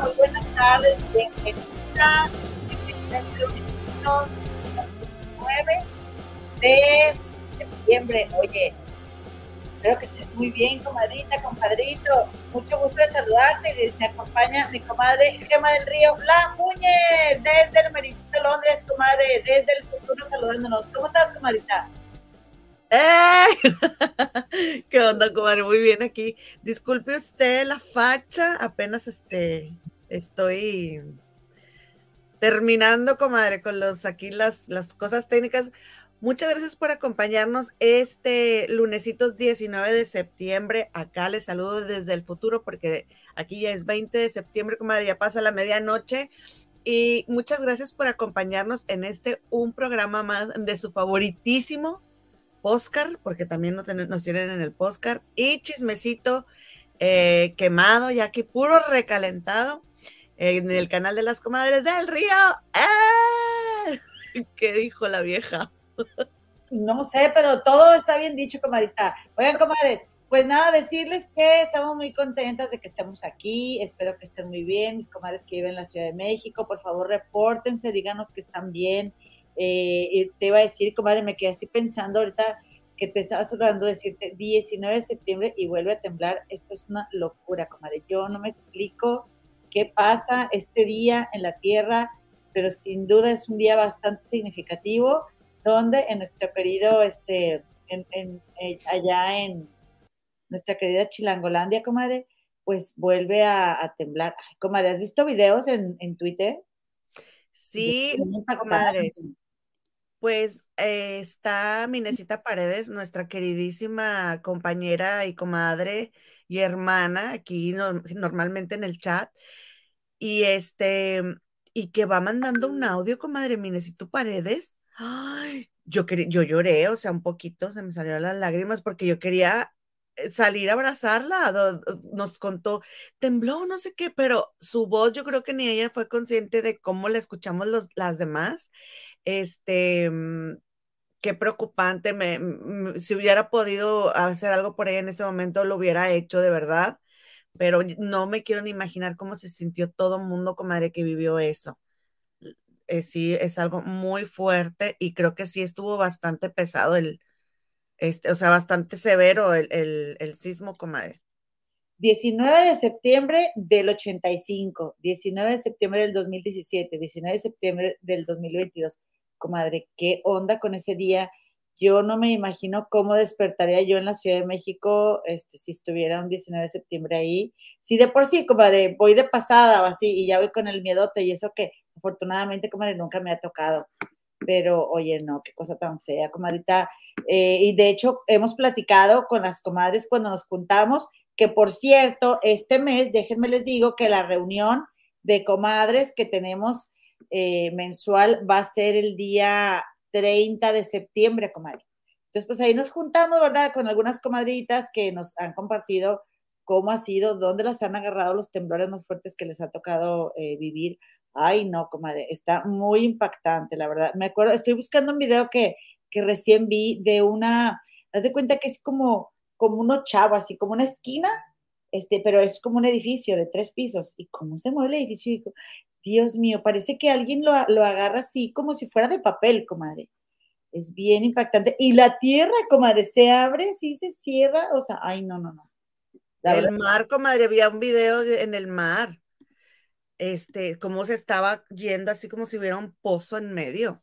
muy buenas tardes, bienvenida, bienvenida a este lunes 9 de septiembre. Oye, espero que estés muy bien, comadrita, compadrito. Mucho gusto de saludarte y me acompaña mi comadre Gema del Río, La Muñe, desde el Meritito Londres, comadre, desde el futuro saludándonos. ¿Cómo estás, comadrita? ¡Eh! ¿Qué onda, comadre? Muy bien aquí. Disculpe usted la facha, apenas este, estoy terminando, comadre, con los aquí las, las cosas técnicas. Muchas gracias por acompañarnos este lunesitos 19 de septiembre. Acá les saludo desde el futuro porque aquí ya es 20 de septiembre, comadre, ya pasa la medianoche. Y muchas gracias por acompañarnos en este un programa más de su favoritísimo Oscar, porque también nos, tienen en el Oscar, y chismecito eh, quemado, ya que puro recalentado, en el canal de las comadres del río. ¡Eh! ¿Qué dijo la vieja? No sé, pero todo está bien dicho, comadita. Oigan, comadres, pues nada, decirles que estamos muy contentas de que estemos aquí. Espero que estén muy bien. Mis comadres que viven en la Ciudad de México, por favor, repórtense, díganos que están bien. Eh, te iba a decir, comadre, me quedé así pensando ahorita que te estaba hablando, decirte 19 de septiembre y vuelve a temblar. Esto es una locura, comadre. Yo no me explico qué pasa este día en la Tierra, pero sin duda es un día bastante significativo, donde en nuestro querido, este, en, eh, allá en nuestra querida Chilangolandia, comadre, pues vuelve a, temblar. Ay, comadre, ¿has visto videos en, en Twitter? Sí, comadre. Pues eh, está Minesita Paredes, nuestra queridísima compañera y comadre y hermana aquí normalmente en el chat. Y este, y que va mandando un audio, comadre Minesito Paredes. Ay, yo, yo lloré, o sea, un poquito, se me salieron las lágrimas porque yo quería eh, salir a abrazarla, nos contó, tembló, no sé qué, pero su voz yo creo que ni ella fue consciente de cómo la escuchamos los, las demás este, mm, qué preocupante, si hubiera podido hacer algo por ella en ese momento, lo hubiera hecho de verdad, pero no me quiero ni imaginar cómo se sintió todo el mundo, comadre, que vivió eso. Eh, sí, es algo muy fuerte y creo que sí estuvo bastante pesado el, este, o sea, bastante severo el, el, el sismo, comadre. 19 de septiembre del 85, 19 de septiembre del 2017, 19 de septiembre del 2022. Comadre, ¿qué onda con ese día? Yo no me imagino cómo despertaría yo en la Ciudad de México este, si estuviera un 19 de septiembre ahí. Si de por sí, comadre, voy de pasada o así y ya voy con el miedote y eso que afortunadamente, comadre, nunca me ha tocado. Pero, oye, no, qué cosa tan fea, comadrita. Eh, y de hecho, hemos platicado con las comadres cuando nos juntamos que por cierto, este mes, déjenme les digo que la reunión de comadres que tenemos eh, mensual va a ser el día 30 de septiembre, comadre. Entonces, pues ahí nos juntamos, ¿verdad? Con algunas comadritas que nos han compartido cómo ha sido, dónde las han agarrado los temblores más fuertes que les ha tocado eh, vivir. Ay, no, comadre, está muy impactante, la verdad. Me acuerdo, estoy buscando un video que, que recién vi de una, haz de cuenta que es como como uno chavo, así como una esquina, este, pero es como un edificio de tres pisos. ¿Y cómo se mueve el edificio? Dios mío, parece que alguien lo, agarra así como si fuera de papel, comadre. Es bien impactante. Y la tierra, comadre, se abre, sí se cierra, o sea, ay, no, no, no. el mar, comadre, había un video en el mar. Este, cómo se estaba yendo, así como si hubiera un pozo en medio.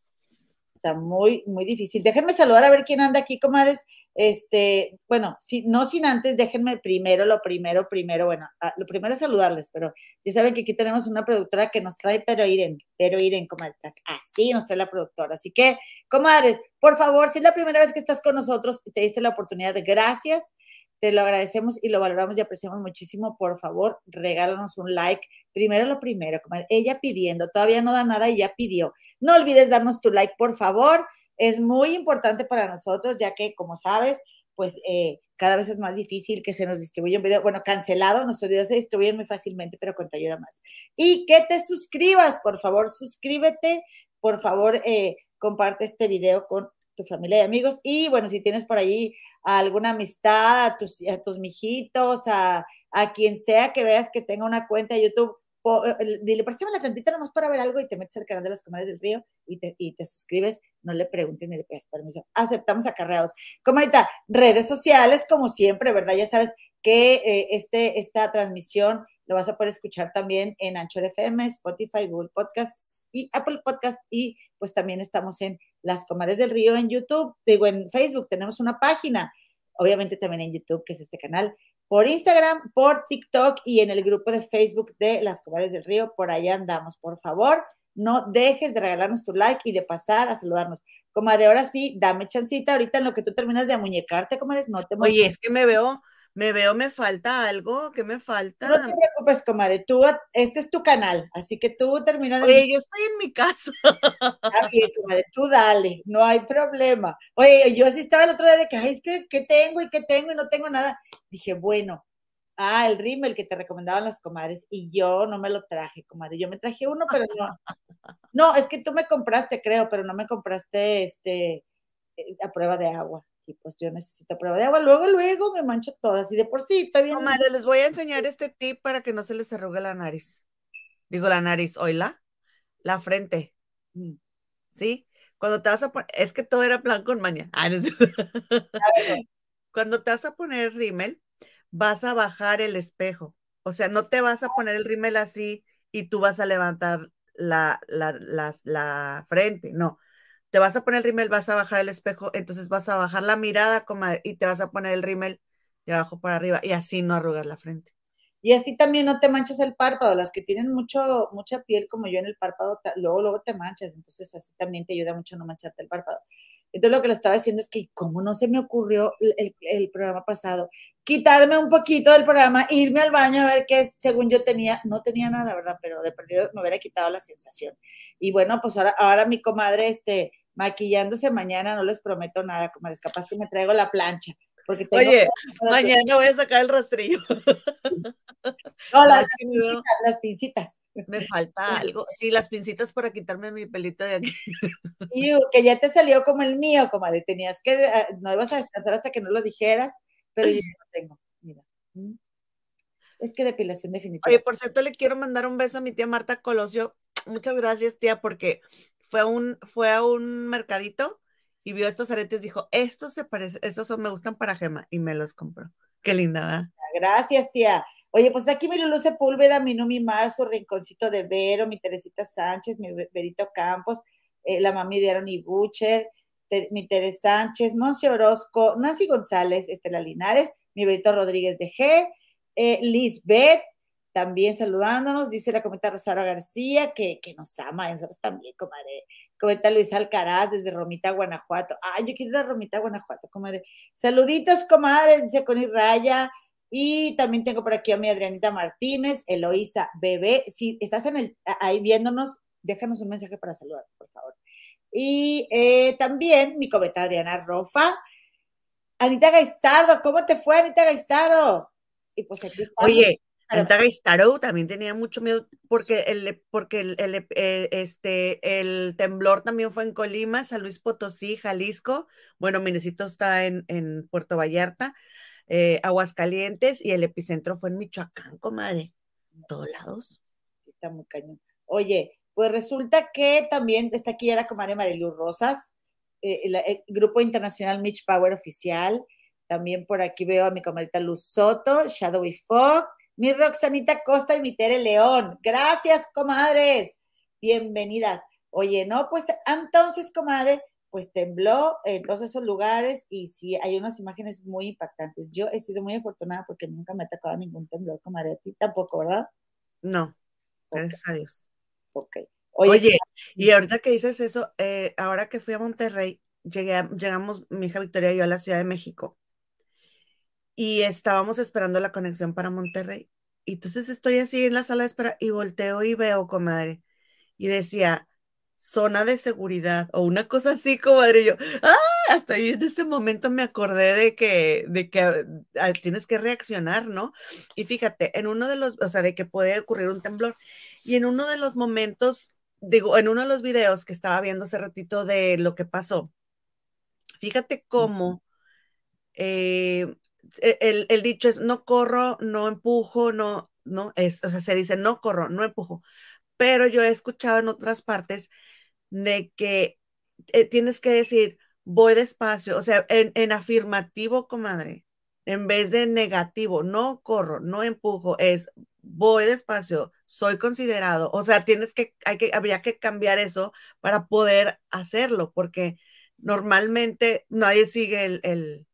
Está muy, muy difícil. Déjenme saludar a ver quién anda aquí, comadres. Este, bueno, si, no sin antes, déjenme primero, lo primero, primero, bueno, ah, lo primero es saludarles, pero ya saben que aquí tenemos una productora que nos trae, pero Iren, pero Iren, comadres, así nos trae la productora. Así que, comadres, por favor, si es la primera vez que estás con nosotros y te diste la oportunidad de gracias, te lo agradecemos y lo valoramos y apreciamos muchísimo. Por favor, regálanos un like. Primero lo primero, comadre. Ella pidiendo, todavía no da nada y ya pidió. No olvides darnos tu like, por favor es muy importante para nosotros, ya que, como sabes, pues eh, cada vez es más difícil que se nos distribuya un video. Bueno, cancelado, nuestros videos se distribuyen muy fácilmente, pero con te ayuda más. Y que te suscribas, por favor, suscríbete, por favor, eh, comparte este video con tu familia y amigos. Y bueno, si tienes por ahí alguna amistad, a tus, a tus mijitos, a, a quien sea que veas que tenga una cuenta de YouTube, dile, préstame la tantita nomás para ver algo y te metes al canal de las comadres del río y te, y te suscribes, no le pregunten ni le pidas permiso. Aceptamos acarreados. Comadita, redes sociales, como siempre, ¿verdad? Ya sabes que eh, este, esta transmisión lo vas a poder escuchar también en Anchor FM, Spotify, Google Podcasts y Apple Podcasts. Y pues también estamos en Las Comadres del Río en YouTube, digo, en Facebook, tenemos una página, obviamente también en YouTube, que es este canal por Instagram, por TikTok y en el grupo de Facebook de Las Comadres del Río. Por allá andamos, por favor. No dejes de regalarnos tu like y de pasar a saludarnos. Comadre, ahora sí, dame chancita ahorita en lo que tú terminas de amuñecarte, comadre. No te Oye, es que me veo, me veo, me falta algo, ¿qué me falta? No te preocupes, comadre, tú, este es tu canal, así que tú terminas de... Oye, yo estoy en mi casa. Está bien, comadre, tú dale, no hay problema. Oye, yo así estaba el otro día de que, ay, es que, ¿qué tengo y qué tengo y no tengo nada? Dije, bueno, ah, el rímel que te recomendaban las comadres, y yo no me lo traje, comadre, yo me traje uno, pero no. No, es que tú me compraste, creo, pero no me compraste, este, eh, a prueba de agua y pues yo necesito prueba de agua. Luego, luego me mancho todas y de por sí está bien. No, madre, les voy a enseñar este tip para que no se les arrugue la nariz. Digo la nariz, oíla, la frente. Mm. ¿Sí? Cuando te vas a poner, es que todo era plan con maña. Ah, Cuando te vas a poner el rímel, vas a bajar el espejo. O sea, no te vas a poner el rímel así y tú vas a levantar la, la, la, la frente. No, te vas a poner el rímel, vas a bajar el espejo, entonces vas a bajar la mirada y te vas a poner el rímel de abajo para arriba y así no arrugas la frente. Y así también no te manchas el párpado. Las que tienen mucho, mucha piel como yo en el párpado, luego, luego te manchas. Entonces así también te ayuda mucho a no mancharte el párpado. Entonces lo que le estaba diciendo es que como no se me ocurrió el, programa pasado, quitarme un poquito del programa, irme al baño a ver qué según yo tenía, no tenía nada, ¿verdad? Pero de perdido me hubiera quitado la sensación. Y bueno, pues ahora, ahora mi comadre, este, maquillándose mañana, no les prometo nada, comadres, capaz que me traigo la plancha. Porque Oye, mañana voy a sacar el rastrillo. No, las, pincitas, las pincitas. Me falta algo. Sí, las pincitas para quitarme mi pelito de aquí. Y que ya te salió como el mío, comadre. Tenías que, eh, no ibas a descansar hasta que no lo dijeras, pero yo no tengo. Mira. Mm. Es que depilación definitiva. Oye, por cierto, le quiero mandar un beso a mi tía Marta Colosio. Muchas gracias, tía, porque fue a un, fue a un mercadito y vio estos aretes, dijo, estos se parecen, estos son, me gustan para Gema, y me los compró. Qué linda, ¿verdad? Gracias, tía. Oye, pues aquí mi Lulu Sepúlveda, mi Numi Marzo, Rinconcito de Vero, mi Teresita Sánchez, mi Berito Campos, eh, la mami de Aaron y Butcher, mi Teresa Sánchez, Monse Orozco, Nancy González, Estela Linares, mi Berito Rodríguez de G, eh, Lisbeth, también saludándonos, dice la comenta Rosario García, que, que nos ama, nosotros también, comadre. Comenta Luis Alcaraz desde Romita, Guanajuato. Ay, yo quiero ir a Romita, Guanajuato, comadre. Saluditos, comadre, dice Connie Raya. Y también tengo por aquí a mi Adrianita Martínez, Eloísa Bebé. Si estás en el, ahí viéndonos, déjanos un mensaje para saludar, por favor. Y eh, también mi cometa Adriana Rofa. Anita Gaistardo, ¿cómo te fue, Anita Gaistardo? Y pues aquí está. Oye, Anita Gaistardo también tenía mucho miedo porque el, porque el, eh, este, el temblor también fue en Colima, San Luis Potosí, Jalisco. Bueno, Minecito está en, en Puerto Vallarta eh, Aguascalientes y el epicentro fue en Michoacán, comadre. Todos lados. Sí, está muy cañón. Oye, pues resulta que también está aquí ya la comadre Marilu Rosas, eh, el, Grupo Internacional Mitch Power Oficial. También por aquí veo a mi comadrita Luz Soto, Shadowy Fog, mi Roxanita Costa y mi Tere León. Gracias, comadres. Bienvenidas. Oye, no, pues entonces, comadre, pues tembló en todos esos lugares y sí, hay unas imágenes muy impactantes. Yo he sido muy afortunada porque nunca me ha tocado ningún temblor como a ti tampoco, ¿verdad? No, gracias a Dios. Ok. Oye, y ahorita que dices eso, eh, ahora que fui a Monterrey, llegué llegamos mi hija Victoria y yo a la Ciudad de México y estábamos esperando la conexión para Monterrey. Y entonces estoy así en la sala de espera y volteo y veo, comadre, y decía, zona de seguridad o una cosa así, comadre. Yo, ¡ah! Hasta ahí en este momento me acordé de que, de que ah, tienes que reaccionar, ¿no? Y fíjate, en uno de los, o sea, de que puede ocurrir un temblor. Y en uno de los momentos, digo, en uno de los videos que estaba viendo hace ratito de lo que pasó, fíjate cómo eh, e, el, el dicho es, no corro, no empujo, no, ¿no? Es, o sea, se dice no corro, no empujo. Pero yo he escuchado en otras partes de que eh, tienes que decir voy despacio, o sea, en, en afirmativo, comadre, en vez de negativo, no corro, no empujo, es voy despacio, soy considerado. O sea, tienes que, hay que, habría que cambiar eso para poder hacerlo, porque normalmente nadie sigue el,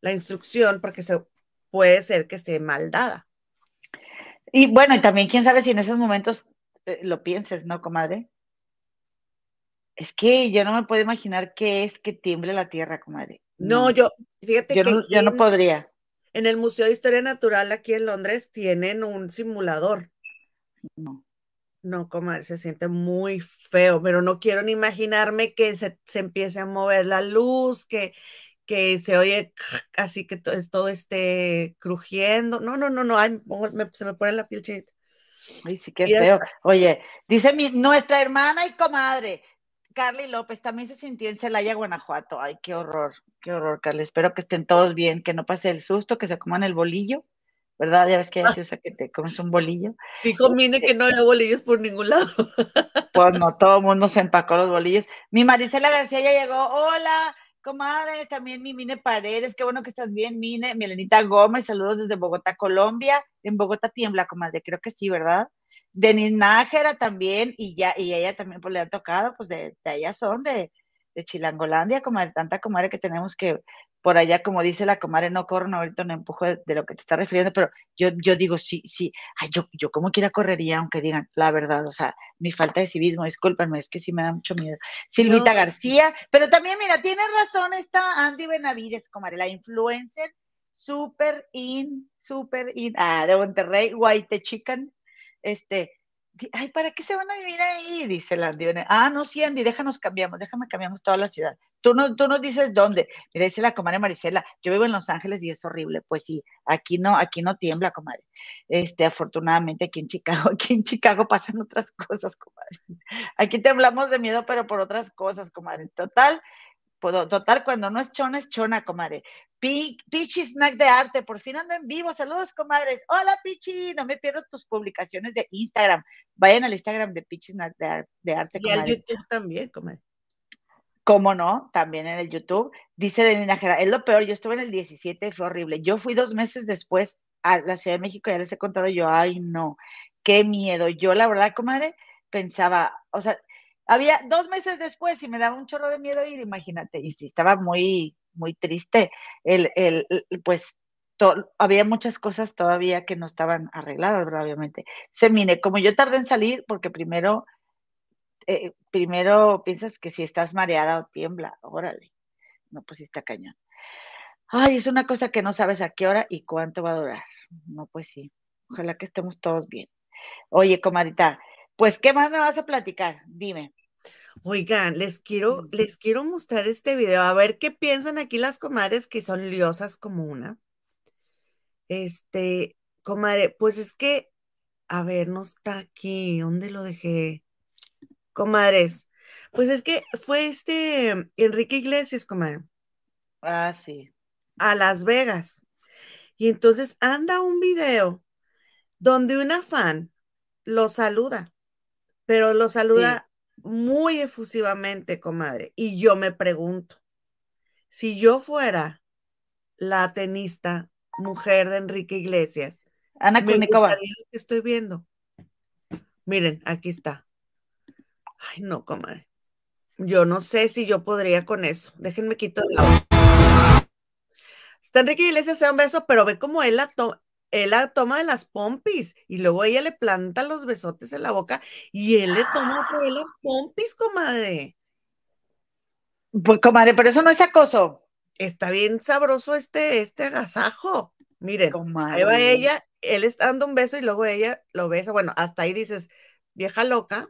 la instrucción porque se, puede ser que esté mal dada. Y bueno, y también quién sabe si en esos momentos lo pienses, ¿no, comadre? Es que yo no me puedo imaginar qué es que tiemble la tierra, comadre. No, yo, fíjate que yo no podría. En el Museo de Historia Natural aquí en Londres tienen un simulador. No. No, comadre, se siente muy feo, pero no quiero ni imaginarme que se, empiece a mover la luz, que, que se oye así que todo, esté crujiendo. No, no, no, no, se me pone la piel chinita. Ay, sí, qué feo. Oye, dice mi, nuestra hermana y comadre, Carly López también se sintió en Celaya, Guanajuato. Ay, qué horror, qué horror, Carly. Espero que estén todos bien, que no pase el susto, que se coman el bolillo, ¿verdad? Ya ves que se usa que te comes un bolillo. Dijo Mine que no había bolillos por ningún lado. Pues no, todo el mundo se empacó los bolillos. Mi Marisela García ya llegó. Hola, comadre, también mi Mine Paredes, qué bueno que estás bien, Mine. Milenita Gómez, saludos desde Bogotá, Colombia. En Bogotá tiembla, comadre, creo que sí, ¿verdad? Denis Nájera también, y ya, y ella también pues le ha tocado, pues de, de allá son, de, de Chilangolandia, como de tanta comadre que tenemos que por allá, como dice la comadre, no corro, no ahorita no empujo de, lo que te está refiriendo, pero yo, yo digo, sí, sí, ay, yo, yo como quiera correría, aunque digan la verdad, o sea, mi falta de civismo, discúlpenme, es que sí me da mucho miedo. Silvita García, pero también, mira, tiene razón esta Andy Benavides, comadre, la influencer, super in, super in, ah, de Monterrey, White Chicken, este, ay, ¿para qué se van a vivir ahí? Dice la Andy. Ah, no, sí, Andy, déjanos cambiamos, déjame cambiamos toda la ciudad. Tú no, tú nos dices dónde. Mira, dice la comadre Marisela, yo vivo en Los Ángeles y es horrible. Pues sí, aquí no, aquí no tiembla, comadre. Este, afortunadamente aquí en Chicago, aquí en Chicago pasan otras cosas, comadre. Aquí temblamos de miedo, pero por otras cosas, comadre. Total, Total, cuando no es chona, es chona, comadre. Pichi Snack de Arte, por fin ando en vivo. Saludos, comadres. Hola, Pichi. No me pierdo tus publicaciones de Instagram. Vayan al Instagram de Pichi Snack de, Arte. Y al YouTube también, comadre. ¿Cómo no? También en el YouTube. Dice Denina Jera, es lo peor. Yo estuve en el 17, fue horrible. Yo fui dos meses después a la Ciudad de México, ya les he contado yo, ay, no, qué miedo. Yo, la verdad, comadre, pensaba, o sea, había dos meses después y me daba un chorro de miedo ir, imagínate, y sí, estaba muy, muy triste. El, el, pues había muchas cosas todavía que no estaban arregladas, ¿verdad? Obviamente. Se mire, como yo tardé en salir, porque primero, eh, primero piensas que si estás mareada o tiembla, órale. No, pues está cañón. Ay, es una cosa que no sabes a qué hora y cuánto va a durar. No, pues sí. Ojalá que estemos todos bien. Oye, comadita, pues, ¿qué más me vas a platicar? Dime. Oigan, les quiero, les quiero mostrar este video, a ver qué piensan aquí las comadres que son liosas como una. Este, comadre, pues es que, a ver, no está aquí, ¿dónde lo dejé? Comadres, pues es que fue este Enrique Iglesias, comadre. Ah, sí. A Las Vegas. Y entonces anda un video donde una fan lo saluda, pero lo saluda muy efusivamente, comadre. Y yo me pregunto, si yo fuera la tenista mujer de Enrique Iglesias, Ana lo que estoy viendo. Miren, aquí está. Ay, no, comadre. Yo no sé si yo podría con eso. Déjenme quitar la. Está Enrique Iglesias, se da un beso, pero ve cómo él la, toma él la toma de las pompis y luego ella le planta los besotes en la boca y él le toma otra de las pompis, comadre. Pues, comadre, pero eso no es acoso. Está bien sabroso este, este agasajo. Miren, ahí va ella, él está dando un beso y luego ella lo besa. Bueno, hasta ahí dices, vieja loca.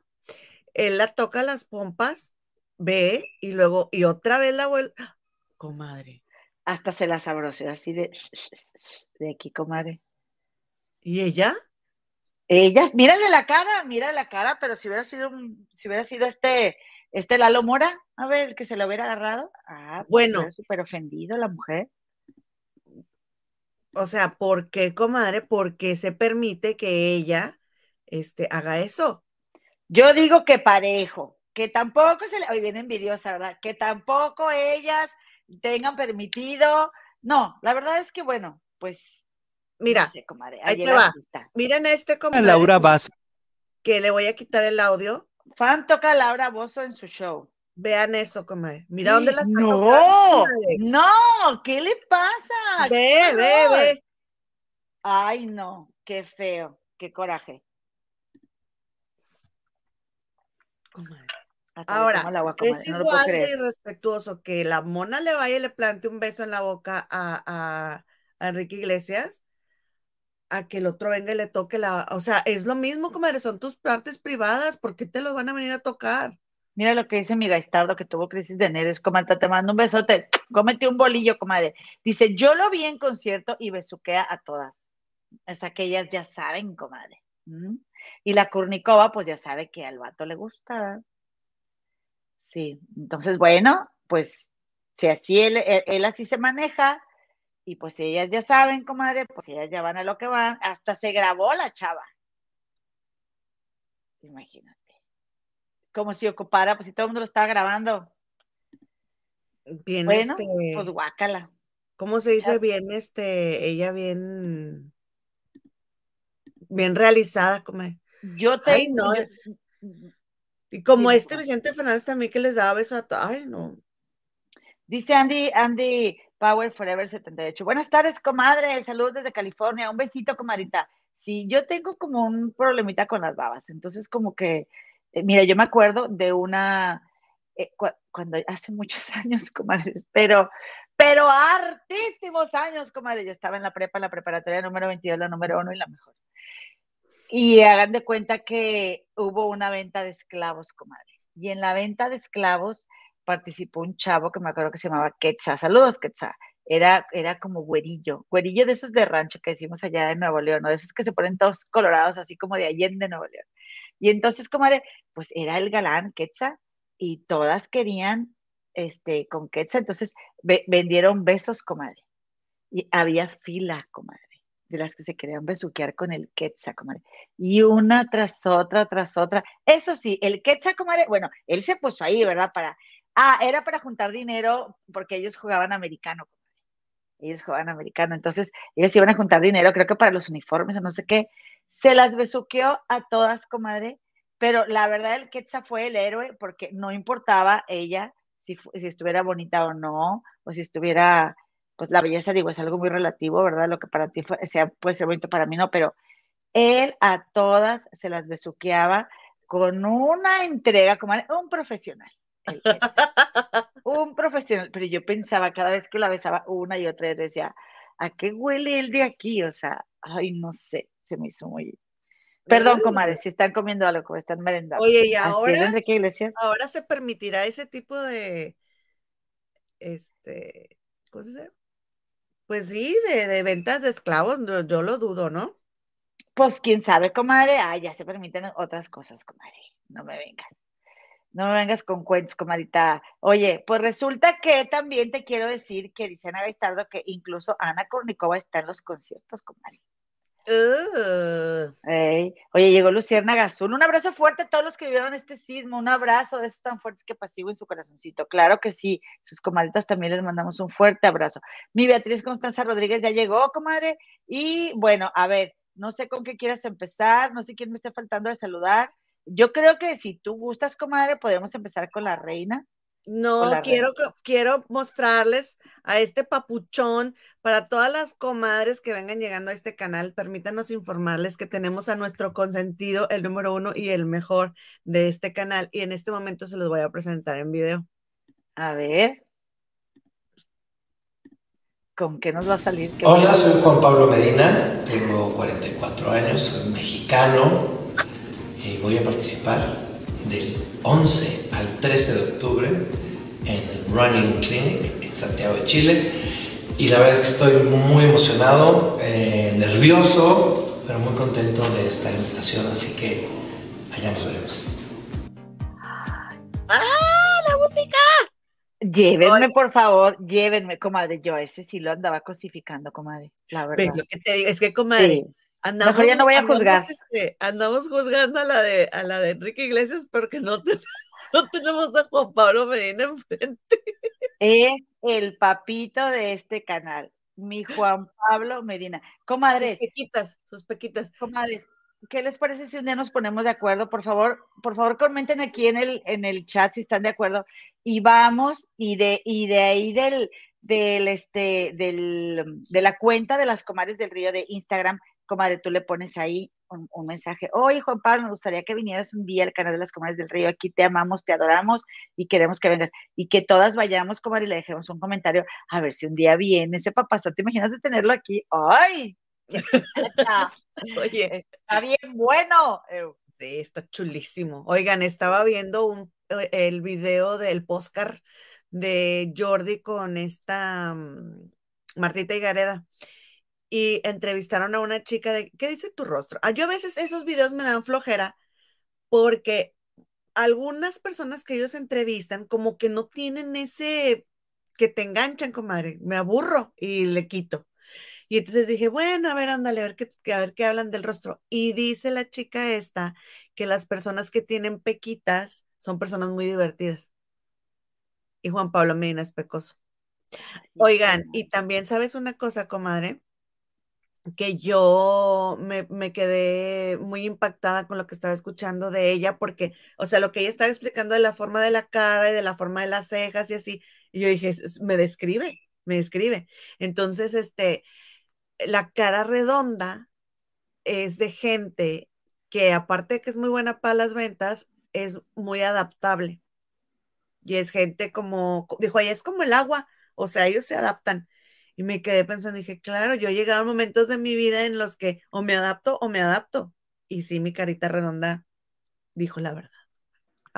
Él la toca las pompas, ve y luego, y otra vez la vuelve. Comadre. Hasta se la sabrosea así de, de aquí, comadre. ¿Y ella? Ella, mírale la cara, mira la cara, pero si hubiera sido si hubiera sido este, este Lalo Mora, a ver, que se lo hubiera agarrado. Ah, pues, bueno. Súper ofendido la mujer. O sea, ¿por qué, comadre? Porque se permite que ella este, haga eso. Yo digo que parejo, que tampoco se le, hoy viene envidiosa, ¿verdad? Que tampoco ellas tengan permitido. No, la verdad es que bueno, pues. Mira, ahí te va. Miren este comadre. Laura Basso. Que le voy a quitar el audio. Fan toca a Laura Bozo en su show. Vean eso, comadre. Mira dónde la está No, no, ¿qué le pasa? Ve, ve, ve. Ay, no, qué feo, qué coraje. Ahora, es igual de irrespetuoso que la mona le vaya y le plante un beso en la boca a, Enrique Iglesias a que el otro venga y le toque la, o sea, es lo mismo, comadre, son tus partes privadas, ¿por qué te los van a venir a tocar? Mira lo que dice mi gaistardo que tuvo crisis de nervios, comadre, te mando un besote, cómete un bolillo, comadre. Dice, yo lo vi en concierto y besuquea a todas. O sea, que ellas ya saben, comadre. Y la Kurnikova, pues ya sabe que al vato le gusta. Sí, entonces, bueno, pues si así él, él, así se maneja, y pues si ellas ya saben, comadre, pues ellas ya van a lo que van, hasta se grabó la chava. Imagínate. Como si ocupara, pues si todo el mundo lo estaba grabando. Bien, bueno, este, pues guácala. ¿Cómo se dice bien, este, ella bien, bien realizada, comadre? Yo te. no. y como este Vicente Fernández también que les daba besos a Ay, no. Dice Andy, Andy Power Forever 78. Buenas tardes, comadre. Saludos desde California. Un besito, comadrita. Sí, yo tengo como un problemita con las babas. Entonces, como que, eh, mira, yo me acuerdo de una, eh, cuando hace muchos años, comadre, pero, pero hartísimos años, comadre. Yo estaba en la prepa, en la preparatoria número 22, la número uno y la mejor. Y hagan de cuenta que hubo una venta de esclavos, comadre. Y en la venta de esclavos participó un chavo que me acuerdo que se llamaba Quetzal. Saludos, Quetzal. Era, era como güerillo, güerillo de esos de rancho que decimos allá en Nuevo León, ¿no? de esos que se ponen todos colorados, así como de Allende, Nuevo León. Y entonces, comadre, pues era el galán Quetzal y todas querían este, con Quetzal. Entonces vendieron besos, comadre. Y había fila, comadre de las que se querían besuquear con el Quetzal, comadre. Y una tras otra, tras otra. Eso sí, el Quetzal, comadre, bueno, él se puso ahí, ¿verdad? Para, ah, era para juntar dinero porque ellos jugaban americano. Ellos jugaban americano, entonces ellos iban a juntar dinero, creo que para los uniformes o no sé qué. Se las besuqueó a todas, comadre, pero la verdad el Quetzal fue el héroe porque no importaba ella si, si estuviera bonita o no, o si estuviera pues la belleza, digo, es algo muy relativo, ¿verdad? Lo que para ti sea, puede ser bonito, para mí no, pero él a todas se las besuqueaba con una entrega como un profesional. Un profesional, pero yo pensaba cada vez que la besaba una y otra vez decía, ¿a qué huele el de aquí? O sea, ay, no sé, se me hizo muy... Perdón, comadre, si están comiendo algo, como están merendando. Oye, y ahora, ahora se permitirá ese tipo de, este, ¿cómo se dice? Pues sí, de, ventas de esclavos, yo lo dudo, ¿no? Pues quién sabe, comadre. Ah, ya se permiten otras cosas, comadre. No me vengas. No me vengas con cuentos, comadita. Oye, pues resulta que también te quiero decir que dice Ana Gaistardo que incluso Ana Kornikova está en los conciertos, comadre. Oye, llegó Lucierna Gazul. Un abrazo fuerte a todos los que vivieron este sismo. Un abrazo de esos tan fuertes que pasivo en su corazoncito. Claro que sí. Sus comadritas también les mandamos un fuerte abrazo. Mi Beatriz Constanza Rodríguez ya llegó, comadre. Y bueno, a ver, no sé con qué quieras empezar. No sé quién me esté faltando de saludar. Yo creo que si tú gustas, comadre, podemos empezar con la reina. No, quiero, quiero mostrarles a este papuchón para todas las comadres que vengan llegando a este canal. Permítanos informarles que tenemos a nuestro consentido, el número uno y el mejor de este canal. Y en este momento se los voy a presentar en video. A ver. ¿Con qué nos va a salir? Hola, soy Juan Pablo Medina, tengo 44 años, soy mexicano voy a participar del 11 al 13 de octubre en el Running Clinic en Santiago de Chile. Y la verdad es que estoy muy emocionado, eh, nervioso, pero muy contento de esta invitación, así que allá nos veremos. ¡Ah, la música! Llévenme, por favor, llévenme, comadre. Yo ese sí lo andaba cosificando, comadre, la verdad. lo que te digo, es que, comadre, andamos, Mejor ya no voy a juzgar. Este, andamos, juzgando a la de a la de Enrique Iglesias porque no, no tenemos a Juan Pablo Medina enfrente. Es el papito de este canal, mi Juan Pablo Medina. Comadres. Sus pequitas, sus pequitas. Comadres, ¿qué les parece si un día nos ponemos de acuerdo? Por favor, por favor, comenten aquí en el, en el chat si están de acuerdo. Y vamos, y de, y de ahí del, del, este, del, de la cuenta de las comadres del río de Instagram, comadre, tú le pones ahí un, mensaje. Oye, Juan Pablo, nos gustaría que vinieras un día al canal de las comadres del río. Aquí te amamos, te adoramos y queremos que vengas. Y que todas vayamos, comadre, y le dejemos un comentario. A ver si un día viene ese papazo. ¿Te imaginas de tenerlo aquí? ¡Ay! Oye, está bien bueno. Sí, está chulísimo. Oigan, estaba viendo un, eh, el video del postcard de Jordi con esta mm, Martita Gareda y entrevistaron a una chica de, ¿qué dice tu rostro? Ah, yo a veces esos videos me dan flojera porque algunas personas que ellos entrevistan como que no tienen ese que te enganchan, comadre, me aburro y le quito. Y entonces dije, bueno, a ver, ándale, a ver qué, a ver qué hablan del rostro. Y dice la chica esta que las personas que tienen pequitas son personas muy divertidas. Y Juan Pablo Medina es pecoso. Oigan, y también sabes una cosa, comadre, que yo me, me, quedé muy impactada con lo que estaba escuchando de ella, porque, o sea, lo que ella estaba explicando de la forma de la cara y de la forma de las cejas y así, y yo dije, me describe, me describe. Entonces, este, la cara redonda es de gente que aparte de que es muy buena para las ventas, es muy adaptable. Y es gente como, dijo, ahí es como el agua, o sea, ellos se adaptan. Y me quedé pensando, dije, claro, yo he llegado a momentos de mi vida en los que o me adapto o me adapto. Y sí, mi carita redonda dijo la verdad.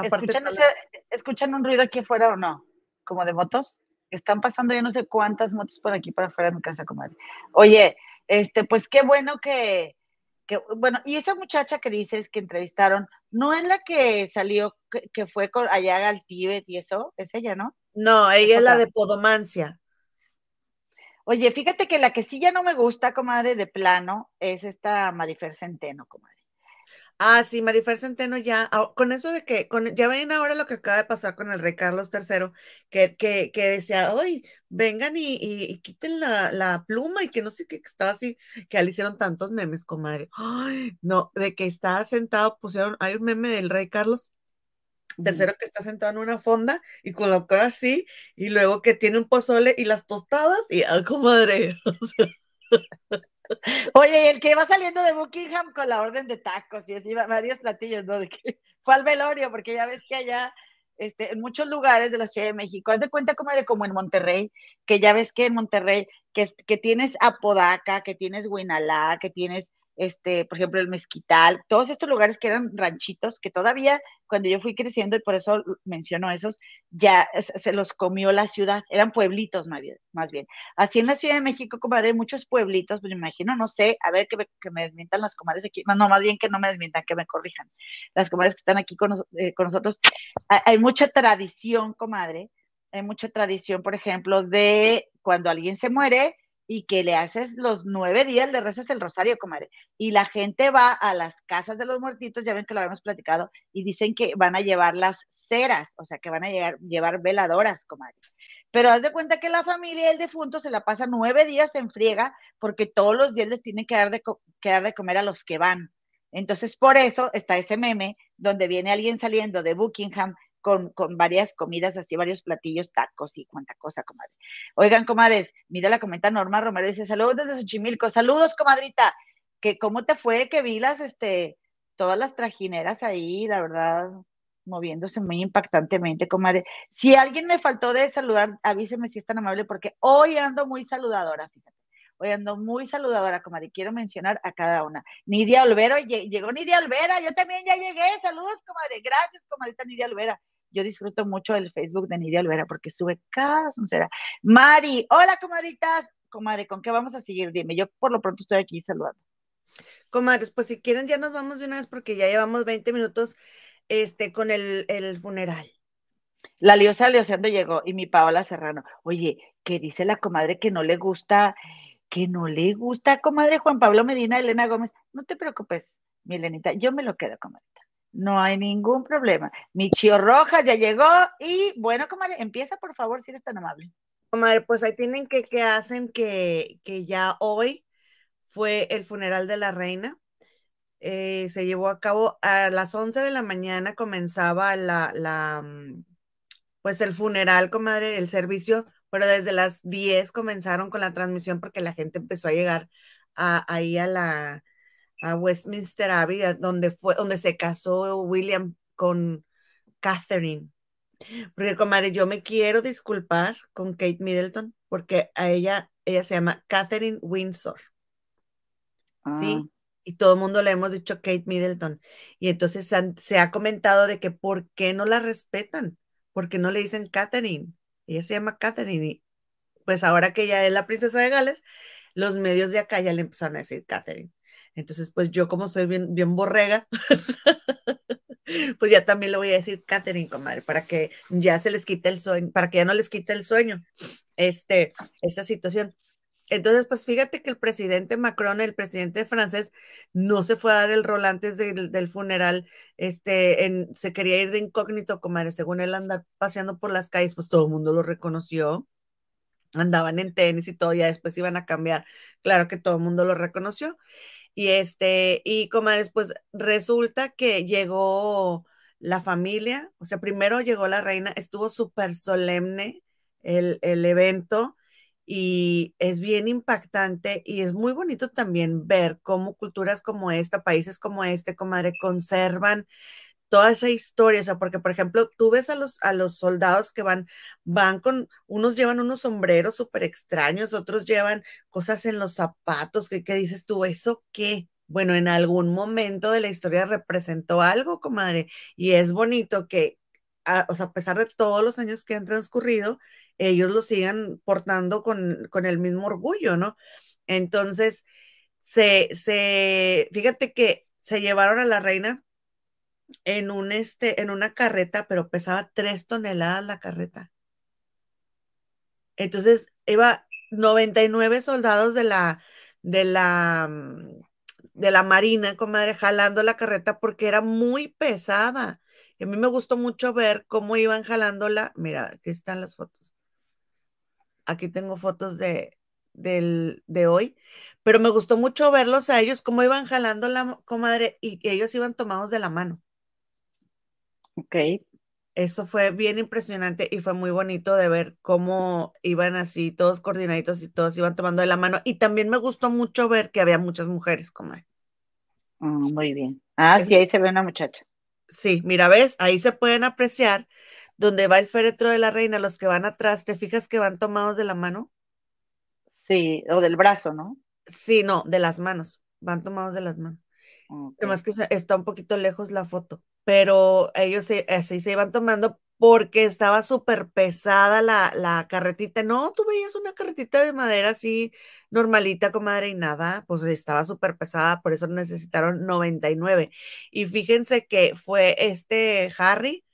¿Escuchan, ¿Escuchan un ruido aquí afuera o no? ¿Como de motos? Están pasando yo no sé cuántas motos por aquí para afuera de mi casa, comadre. Oye, este, pues qué bueno que, bueno, y esa muchacha que dices que entrevistaron, ¿no es la que salió, que, fue allá al Tíbet y eso? ¿Es ella, no? No, ella es la de Podomancia. Oye, fíjate que la que sí ya no me gusta, comadre, de plano, es esta Marifer Centeno, comadre. Ah, sí, Marifer Centeno ya, ah, con eso de que, con, ya ven ahora lo que acaba de pasar con el rey Carlos III, que, que, que decía, oye, vengan y, quiten la, pluma y que no sé qué, estaba así, que le hicieron tantos memes, comadre. Ay, no, de que está sentado, pusieron, hay un meme del rey Carlos tercero que está sentado en una fonda y con la cara así, y luego que tiene un pozole y las tostadas, y ay, comadre. Oye, y el que va saliendo de Buckingham con la orden de tacos y así varios platillos, ¿no? De que fue al velorio, porque ya ves que allá, este, en muchos lugares de la Ciudad de México, haz de cuenta como, de, como en Monterrey, que ya ves que en Monterrey, que, que tienes Apodaca, que tienes Huinalá, que tienes este, por ejemplo, el mezquital, todos estos lugares que eran ranchitos, que todavía cuando yo fui creciendo, y por eso menciono esos, ya se los comió la ciudad, eran pueblitos más bien. Más bien. Así en la Ciudad de México, comadre, muchos pueblitos, pues me imagino, no sé, a ver que me, que me desmientan las comadres aquí, no, no, más bien que no me desmientan, que me corrijan. Las comadres que están aquí con, eh, con nosotros, hay, mucha tradición, comadre, hay mucha tradición, por ejemplo, de cuando alguien se muere, y que le haces los nueve días, le rezas el rosario, comadre. Y la gente va a las casas de los muertitos, ya ven que lo habíamos platicado, y dicen que van a llevar las ceras, o sea, que van a llegar, llevar veladoras, comadre. Pero haz de cuenta que la familia del defunto se la pasa nueve días en friega porque todos los días les tienen que dar de, que dar de comer a los que van. Entonces, por eso está ese meme donde viene alguien saliendo de Buckingham con, varias comidas, así varios platillos, tacos y cuánta cosa, comadre. Oigan, comadres, mira la comenta Norma Romero, dice, saludos desde Xochimilco, saludos, comadrita, que cómo te fue, que vi las, este, todas las trajineras ahí, la verdad, moviéndose muy impactantemente, comadre. Si alguien me faltó de saludar, avíseme si es tan amable, porque hoy ando muy saludadora, fíjate. Hoy ando muy saludadora, comadre. Quiero mencionar a cada una. Nidia Olvero, llegó Nidia Olvera. Yo también ya llegué. Saludos, comadre. Gracias, comadrita Nidia Olvera yo disfruto mucho el Facebook de Nidia Olvera porque sube cada soncera. Mari, hola comadritas. Comadre, ¿con qué vamos a seguir? Dime, yo por lo pronto estoy aquí saludando. Comadres, pues si quieren ya nos vamos de una vez porque ya llevamos 20 minutos este, con el, el funeral. La liosa Leosendo llegó y mi Paola Serrano, oye, que dice la comadre que no le gusta, que no le gusta, comadre Juan Pablo Medina, Elena Gómez, no te preocupes, Milenita, yo me lo quedo, comadre. No hay ningún problema. Mi Chio Roja ya llegó y bueno, comadre, empieza por favor si eres tan amable. Comadre, pues ahí tienen que, que hacen que, que ya hoy fue el funeral de la reina. Eh, se llevó a cabo a las 11 de la mañana, comenzaba la, la, mm, pues el funeral, comadre, el servicio, pero desde las 10 comenzaron con la transmisión porque la gente empezó a llegar ahí a la a Westminster Abbey, donde fue, donde se casó William con Catherine. Porque, comadre, yo me quiero disculpar con Kate Middleton, porque a ella, ella se llama Catherine Windsor. ¿Sí? Ah. Y todo el mundo le hemos dicho Kate Middleton. Y entonces se ha comentado de que por qué no la respetan, porque no le dicen Catherine. Ella se llama Catherine. Y pues ahora que ella es la princesa de Gales, los medios de acá ya le empezaron a decir Catherine. Entonces, pues yo como soy bien, bien borrega, pues ya también le voy a decir Catherine, comadre, para que ya se les quite el sueño, para que ya no les quite el sueño, este, esta situación. Entonces, pues fíjate que el presidente Macron, el presidente francés, no se fue a dar el rol antes del, funeral, este, se quería ir de incógnito, comadre, según él andar paseando por las calles, pues todo el mundo lo reconoció, andaban en tenis y todo, ya después iban a cambiar, claro que todo el mundo lo reconoció. Y este, y comadres, pues resulta que llegó la familia, o sea, primero llegó la reina, estuvo súper solemne el, el evento y es bien impactante y es muy bonito también ver cómo culturas como esta, países como este, comadre, conservan toda esa historia, o sea, porque por ejemplo, tú ves a los, a los soldados que van, van con, unos llevan unos sombreros súper extraños, otros llevan cosas en los zapatos, que, dices tú, ¿eso qué? Bueno, en algún momento de la historia representó algo, comadre, y es bonito que, a, o sea, a pesar de todos los años que han transcurrido, ellos lo sigan portando con, con el mismo orgullo, ¿no? Entonces, se, se, fíjate que se llevaron a la reina en un este, en una carreta, pero pesaba tres toneladas la carreta. Entonces iba 99 soldados de la, de la, mm, de la marina, comadre, jalando la carreta porque era muy pesada. Y a mí me gustó mucho ver cómo iban jalándola. Mira, aquí están las fotos. Aquí tengo fotos de, de hoy, pero me gustó mucho verlos a ellos, cómo iban jalando la comadre y ellos iban tomados de la mano. Ok. Eso fue bien impresionante y fue muy bonito de ver cómo iban así, todos coordinaditos y todos iban tomando de la mano. Y también me gustó mucho ver que había muchas mujeres como ah, muy bien. Ah, sí, ahí se ve una muchacha. Sí, mira, ves, ahí se pueden apreciar donde va el féretro de la reina, los que van atrás, ¿te fijas que van tomados de la mano? Sí, o del brazo, ¿no? Sí, no, de las manos, van tomados de las manos. Además que está un poquito lejos la foto pero ellos así se iban tomando porque estaba súper pesada la, la, carretita. No, tú veías una carretita de madera así normalita, comadre, y nada, pues estaba súper pesada, por eso necesitaron 99. Y fíjense que fue este Harry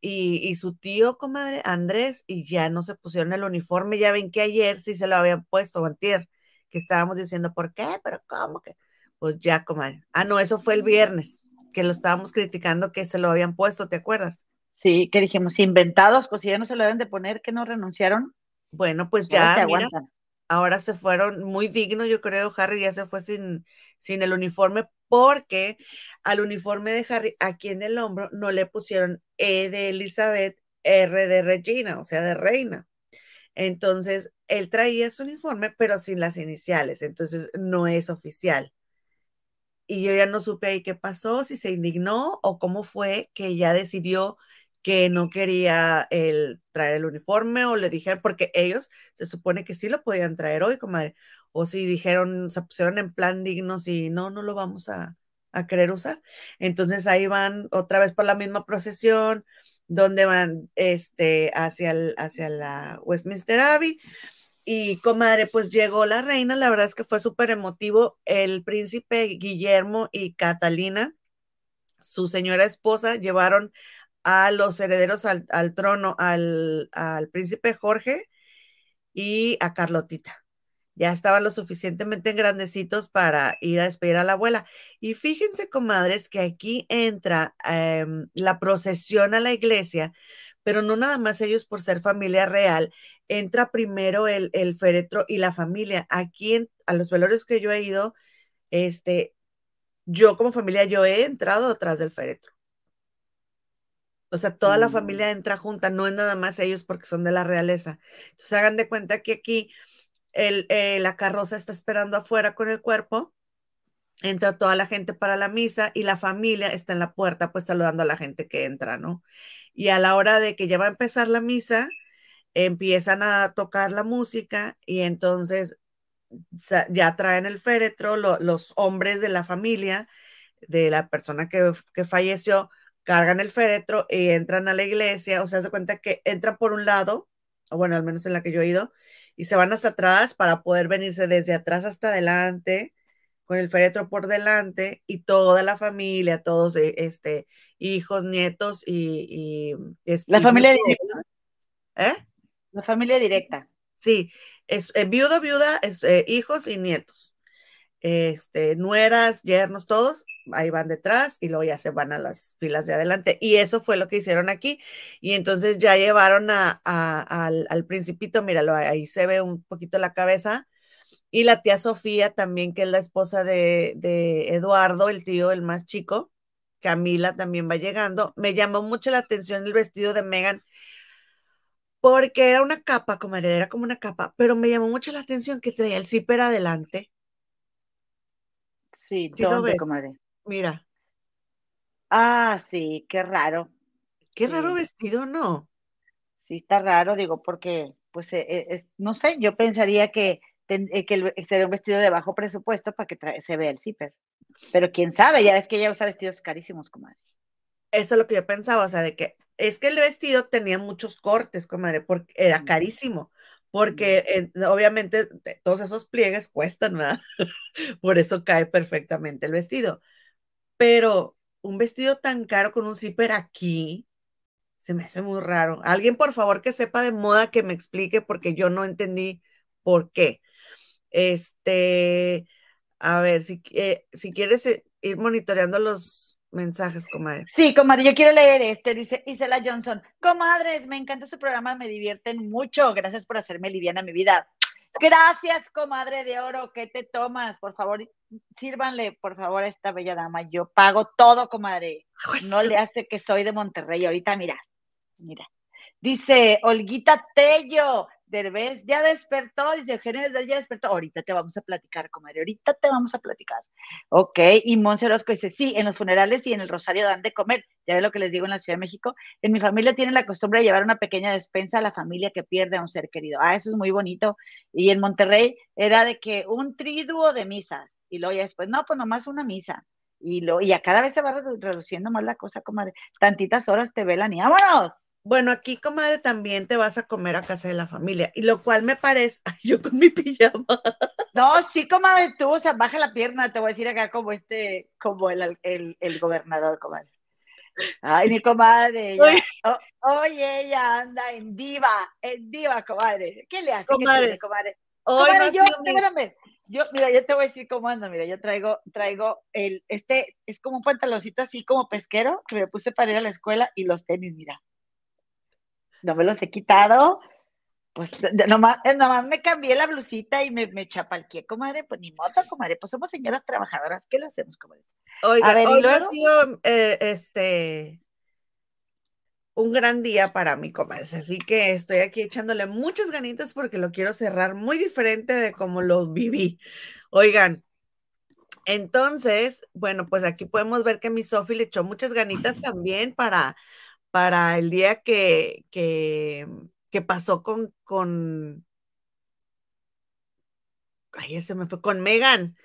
y, y su tío, comadre, Andrés, y ya no se pusieron el uniforme. Ya ven que ayer sí se lo habían puesto, antier, que estábamos diciendo, ¿por qué? Pero ¿cómo que? Pues ya, comadre. Ah, no, eso fue el viernes que lo estábamos criticando que se lo habían puesto, ¿te acuerdas? Sí, que dijimos, inventados, pues si ya no se lo deben de poner, que no renunciaron. Bueno, pues ya, mira, ahora se fueron muy dignos, yo creo, Harry ya se fue sin, sin el uniforme, porque al uniforme de Harry, aquí en el hombro, no le pusieron E de Elizabeth, R de Regina, o sea, de reina. Entonces, él traía su uniforme, pero sin las iniciales, entonces no es oficial y yo ya no supe ahí qué pasó, si se indignó o cómo fue que ya decidió que no quería el, traer el uniforme o le dijeron, porque ellos se supone que sí lo podían traer hoy, comadre, o si dijeron, se pusieron en plan dignos y no, no lo vamos a, a querer usar. Entonces ahí van otra vez por la misma procesión, donde van este, hacia, el, hacia la Westminster Abbey y comadre, pues llegó la reina, la verdad es que fue súper emotivo. El príncipe Guillermo y Catalina, su señora esposa, llevaron a los herederos al, trono, al, príncipe Jorge y a Carlotita ya estaban lo suficientemente grandecitos para ir a despedir a la abuela. Y fíjense, comadres, que aquí entra em, la procesión a la iglesia, pero no nada más ellos por ser familia real, entra primero el, el féretro y la familia. Aquí en, a los velorios que yo he ido, este, yo como familia, yo he entrado atrás del féretro. O sea, toda la mm. familia entra junta, no es nada más ellos porque son de la realeza. Entonces hagan de cuenta que aquí el, eh, la carroza está esperando afuera con el cuerpo, entra toda la gente para la misa y la familia está en la puerta pues saludando a la gente que entra, ¿no? Y a la hora de que ya va a empezar la misa, empiezan a tocar la música y entonces ya traen el féretro, los hombres de la familia, de la persona que, que, falleció, cargan el féretro y entran a la iglesia, o sea, se cuenta que entran por un lado, o bueno, al menos en la que yo he ido, y se van hasta atrás para poder venirse desde atrás hasta adelante, con el féretro por delante y toda la familia, todos eh, este, hijos, nietos y... la familia directa. ¿Eh? La familia directa. Sí, es eh, viudo, viuda, eh, hijos y nietos. Este, nueras, yernos, todos, ahí van detrás y luego ya se van a las filas de adelante. Y eso fue lo que hicieron aquí. Y entonces ya llevaron a, al, principito, míralo, ahí se ve un poquito la cabeza. Y la tía Sofía también, que es la esposa de, de Eduardo, el tío, el más chico. Camila también va llegando. Me llamó mucho la atención el vestido de Megan porque era una capa, como era como una capa, pero me llamó mucho la atención que traía el zipper adelante. Sí, ¿dónde, comadre? Mira. Ah, sí, qué raro. Qué raro vestido, ¿no? Sí, está raro, digo, porque, pues, eh, eh, no sé, yo pensaría que, eh, que sería un vestido de bajo presupuesto para que se vea el zipper. Pero quién sabe, ya es que ella usa vestidos carísimos, comadre. Eso es lo que yo pensaba, o sea, de que es que el vestido tenía muchos cortes, comadre, porque era carísimo porque obviamente todos esos pliegues cuestan, ¿verdad? Por eso cae perfectamente el vestido pero un vestido tan caro con un zipper aquí se me hace muy raro. Alguien, por favor, que sepa de moda, que me explique, porque yo no entendí por qué. Este, a ver, si, eh, si quieres eh, ir monitoreando los mensajes, comadre. Sí, comadre, yo quiero leer este, dice Isela Johnson. Comadres, me encanta su programa, me divierten mucho. Gracias por hacerme liviana mi vida. Gracias, comadre de oro. ¿Qué te tomas? Por favor, sírvanle, por favor, a esta bella dama. Yo pago todo, comadre. No le hace que soy de Monterrey. Ahorita, mira, mira. Dice Olguita Tello, Derbez ya despertó, dice Eugenio Derbez ya despertó. Ahorita te vamos a platicar, comadre, ahorita te vamos a platicar. Ok, y Monse Orozco dice, sí, en los funerales y en el Rosario dan de comer. Ya ve lo que les digo en la Ciudad de México. En mi familia tienen la costumbre de llevar una pequeña despensa a la familia que pierde a un ser querido. Ah, eso es muy bonito. Y en Monterrey era de que un triduo de misas. Y luego ya después, no, pues nomás una misa. Y, lo, y a cada vez se va reduciendo más la cosa, comadre. Tantitas horas te velan y vámonos. Bueno, aquí, comadre, también te vas a comer a casa de la familia, y lo cual me parece, yo con mi pijama. No, sí, comadre, tú, o sea, baja la pierna, te voy a decir acá como este, como el, el, el gobernador, comadre. Ay, mi comadre, oye, ella anda en diva, en diva, comadre. ¿Qué le hace? Comadre, comadre? comadre yo, espérame, yo, mira, yo te voy a decir cómo ando, mira, yo traigo, traigo el, este, es como un pantaloncito así como pesquero que me puse para ir a la escuela y los tenis, mira. No me los he quitado, pues nomás, eh, nomás me cambié la blusita y me, me chapalqué, comadre, pues ni moto, comadre, pues somos señoras trabajadoras, ¿qué le hacemos, comadre? Oiga, a ver, hoy ha sido, eh, este, un gran día para mi comercio, así que estoy aquí echándole muchas ganitas porque lo quiero cerrar muy diferente de como lo viví. Oigan, entonces, bueno, pues aquí podemos ver que mi Sofi le echó muchas ganitas también para, para el día que, que, que pasó con, con, ay, se me fue con Megan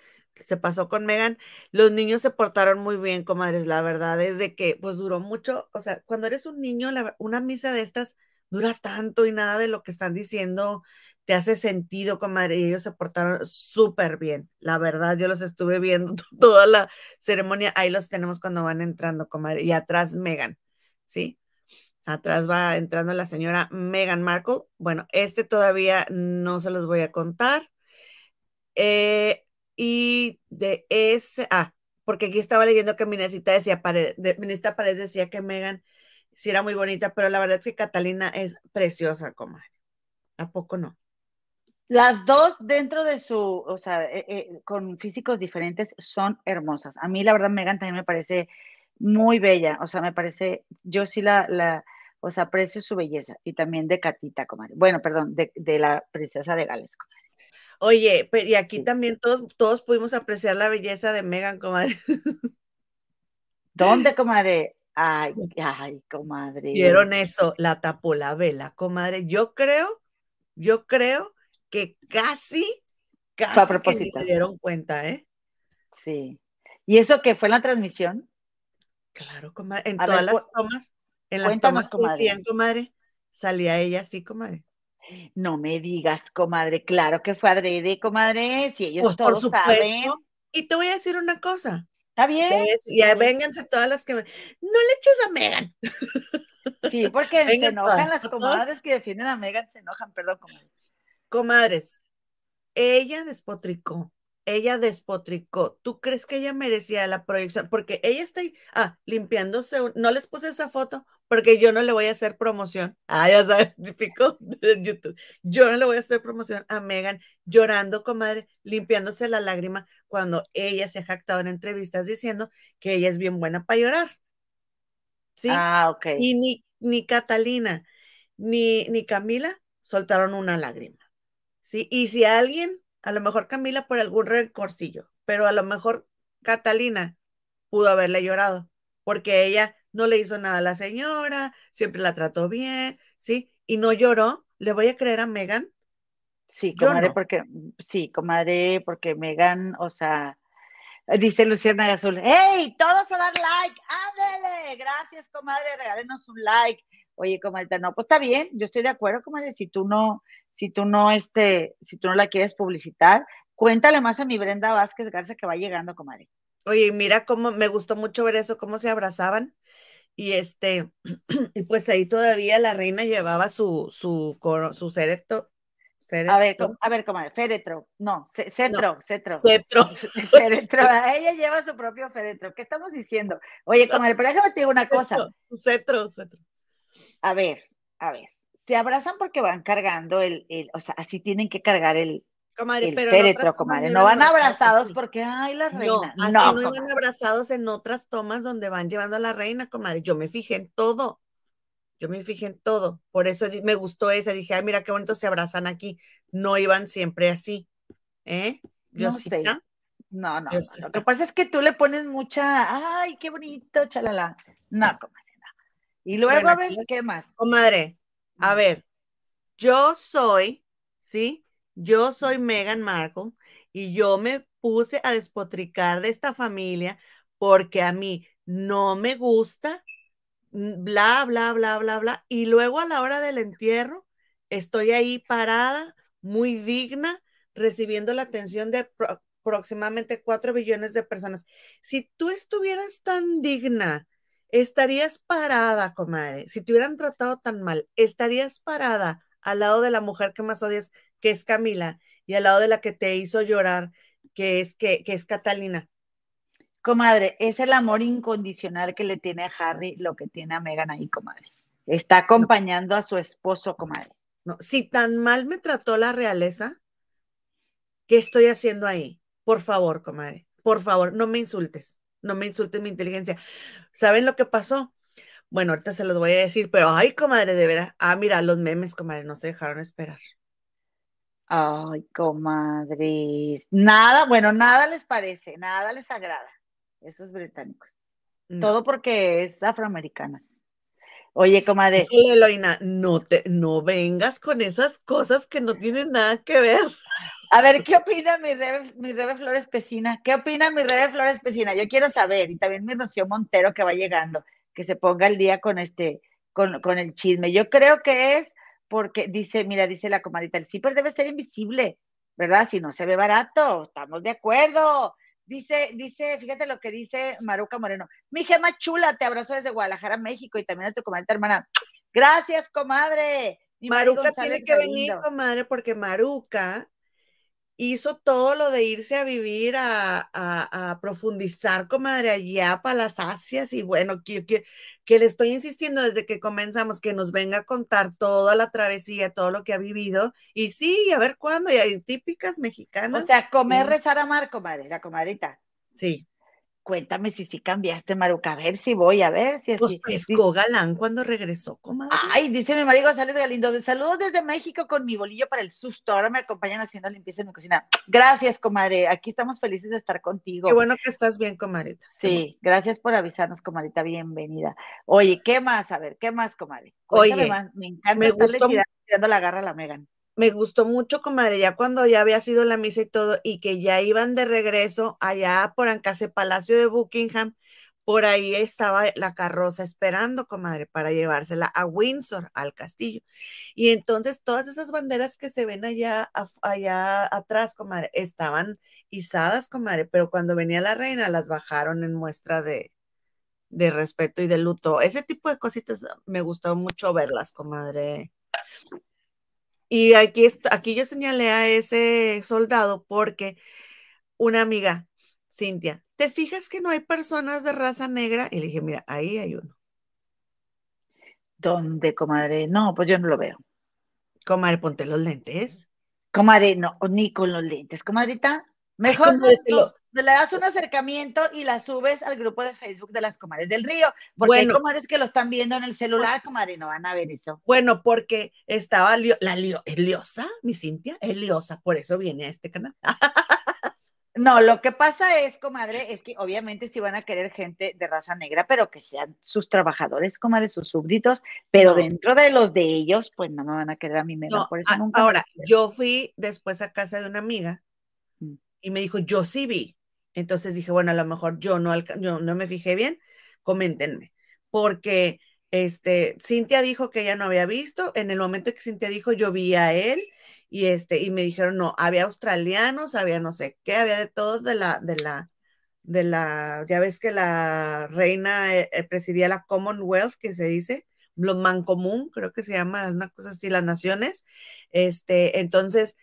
se pasó con Megan, los niños se portaron muy bien, comadres, la verdad es que pues duró mucho, o sea, cuando eres un niño, una misa de estas dura tanto y nada de lo que están diciendo te hace sentido, comadre, y ellos se portaron súper bien, la verdad, yo los estuve viendo toda la ceremonia, ahí los tenemos cuando van entrando, comadre, y atrás Megan, ¿sí? Atrás va entrando la señora Meghan Markle. Bueno, este todavía no se los voy a contar. Eh, y de ese, ah, porque aquí estaba leyendo que Minecita decía, Paredes, Paredes decía que Megan sí era muy bonita, pero la verdad es que Catalina es preciosa, comadre. ¿A poco no? Las dos dentro de su, o sea, eh, eh, con físicos diferentes son hermosas. A mí la verdad Megan también me parece muy bella, o sea, me parece, yo sí la, la o sea, aprecio su belleza y también de Catita, comadre. Bueno, perdón, de, de la princesa de Gales, comadre. Oye, pero y aquí también todos, todos pudimos apreciar la belleza de Megan, comadre. ¿Dónde, comadre? Ay, ay, comadre. Vieron eso, la tapó la vela, comadre. Yo creo, yo creo que casi, casi que se dieron cuenta, ¿eh? Sí. ¿Y eso que fue en la transmisión? Claro, comadre. En todas las tomas, en las tomas que decían, comadre, salía ella así, comadre. No me digas, comadre, claro que fue adrede, comadre, si ellos pues, todos saben. Y te voy a decir una cosa. Está bien. y ya vénganse todas las que no le eches a Megan. Sí, porque se enojan las comadres que defienden a Megan, se enojan, perdón, comadre. Comadres, ella despotricó, ella despotricó. ¿Tú crees que ella merecía la proyección? Porque ella está ahí, ah, limpiándose, no les puse esa foto porque yo no le voy a hacer promoción. Ah, ya sabes, típico de YouTube. Yo no le voy a hacer promoción a Megan llorando, comadre, limpiándose la lágrima cuando ella se ha jactado en entrevistas diciendo que ella es bien buena para llorar. ¿Sí? Ah, ok. Y ni, ni Catalina ni, ni Camila soltaron una lágrima. ¿Sí? Y si alguien, a lo mejor Camila por algún recorcillo, pero a lo mejor Catalina pudo haberle llorado, porque ella no le hizo nada a la señora, siempre la trató bien, ¿sí? Y no lloró. ¿Le voy a creer a Megan? Sí, comadre, porque, sí, comadre, porque Megan, o sea, dice Luciana Azul, ¡hey! Todos a dar like, ándele, gracias, comadre, regálenos un like. Oye, comadre, no, pues está bien, yo estoy de acuerdo, comadre, si tú no, si tú no, este, si tú no la quieres publicitar, cuéntale más a mi Brenda Vázquez Garza que va llegando, comadre. Oye, mira cómo me gustó mucho ver eso, cómo se abrazaban. Y este, y pues ahí todavía la reina llevaba su, su, su ceretro. A ver, a ver, comadre, féretro, no, cetro, cetro. Cetro. Féretro, ella lleva su propio féretro. ¿Qué estamos diciendo? Oye, comadre, pero déjame te digo una cosa. Cetro, cetro. A ver, a ver, se abrazan porque van cargando el, el, o sea, así tienen que cargar el, Comadre, pero comadre. No van abrazados porque, ay, la reina. No, no, no iban abrazados en otras tomas donde van llevando a la reina, comadre. Yo me fijé en todo. Yo me fijé en todo. Por eso me gustó esa. Dije, ay, mira qué bonito se abrazan aquí. No iban siempre así. ¿Eh? Yo no sé. No, no, Lo que pasa es que tú le pones mucha, ay, qué bonito, chalala. No, comadre, no. Y luego, a ver, ¿qué más? Comadre, a ver, yo soy, ¿sí? Yo soy Meghan Markle y yo me puse a despotricar de esta familia porque a mí no me gusta, mm, bla, bla, bla, bla, bla. Y luego a la hora del entierro, estoy ahí parada, muy digna, recibiendo la atención de aproximadamente cuatro billones de personas. Si tú estuvieras tan digna, estarías parada, comadre. Si te hubieran tratado tan mal, estarías parada al lado de la mujer que más odias, que es Camila, y al lado de la que te hizo llorar, que es, que, que es Catalina. Comadre, es el amor incondicional que le tiene a Harry lo que tiene a Megan ahí, comadre. Está acompañando a su esposo, comadre. No, si tan mal me trató la realeza, ¿qué estoy haciendo ahí? Por favor, comadre, por favor, no me insultes, no me insultes mi inteligencia. ¿Saben lo que pasó? Bueno, ahorita se los voy a decir, pero ay, comadre, de veras. Ah, mira, los memes, comadre, no se dejaron esperar. Ay, comadre. Nada, bueno, nada les parece, nada les agrada. Esos británicos. Todo porque es afroamericana. Oye, comadre. Eloína, no te, no vengas con esas cosas que no tienen nada que ver. A ver, ¿qué opina mi Rebe, mi Rebe Flores Pesina? ¿Qué opina mi Rebe Flores Pesina? Yo quiero saber, y también mi Rocío Montero que va llegando, que se ponga el día con este, con, con el chisme. Yo creo que es porque dice, mira, dice la comadita, el zipper debe ser invisible, ¿verdad? Si no se ve barato, estamos de acuerdo. Dice, dice, fíjate lo que dice Maruca Moreno. Mi gema chula, te abrazo desde Guadalajara, México, y también a tu comadita hermana. Gracias, comadre. Maruca tiene que venir, comadre, porque Maruca hizo todo lo de irse a vivir, a, profundizar, comadre, allá para las Asias. Y bueno, que, que, le estoy insistiendo desde que comenzamos que nos venga a contar toda la travesía, todo lo que ha vivido. Y sí, a ver cuándo, y hay típicas mexicanas. O sea, comer, rezar, amar, comadre, la comadrita. Sí cuéntame si sí cambiaste, Maruca, a ver si voy, a ver si pues así. Pues pescó galán cuando regresó, comadre. Ay, dice mi marido González Galindo, saludos desde México con mi bolillo para el susto, ahora me acompañan haciendo limpieza en mi cocina. Gracias, comadre, aquí estamos felices de estar contigo. Qué bueno que estás bien, comadre. Sí, gracias por avisarnos, comadita, bienvenida. Oye, ¿qué más? A ver, ¿qué más, comadre? Oye, me encanta me estarle tirando la garra a la Megan me gustó mucho, comadre, ya cuando ya había sido la misa y todo, y que ya iban de regreso allá por Ancase Palacio de Buckingham, por ahí estaba la carroza esperando, comadre, para llevársela a Windsor, al castillo. Y entonces todas esas banderas que se ven allá, allá atrás, comadre, estaban izadas, comadre, pero cuando venía la reina las bajaron en muestra de, de respeto y de luto. Ese tipo de cositas me gustó mucho verlas, comadre. Y aquí, aquí yo señalé a ese soldado porque una amiga, Cintia, ¿te fijas que no hay personas de raza negra? Y le dije, mira, ahí hay uno. ¿Dónde, comadre? No, pues yo no lo veo. Comadre, ponte los lentes. Comadre, no, ni con los lentes, comadrita. Mejor le das un acercamiento y la subes al grupo de Facebook de las comadres del río. Porque hay comadres que lo están viendo en el celular, comadre, no van a ver eso. Bueno, porque estaba la lio, ¿es liosa, mi Cintia? Es liosa, por eso viene a este canal. No, lo que pasa es, comadre, es que obviamente sí van a querer gente de raza negra, pero que sean sus trabajadores, comadre, sus súbditos, pero dentro de los de ellos, pues no me van a querer a mí menos, por eso nunca. Ahora, yo fui después a casa de una amiga mm. y me dijo, yo sí vi, entonces dije, bueno, a lo mejor yo no, no me fijé bien, coméntenme, porque este, Cintia dijo que ella no había visto, en el momento que Cintia dijo, yo vi a él y este, y me dijeron, no, había australianos, había no sé qué, había de todo de la, de la, de la, ya ves que la reina eh, eh, presidía la Commonwealth, que se dice, lo común creo que se llama, una cosa así, las naciones, este, entonces,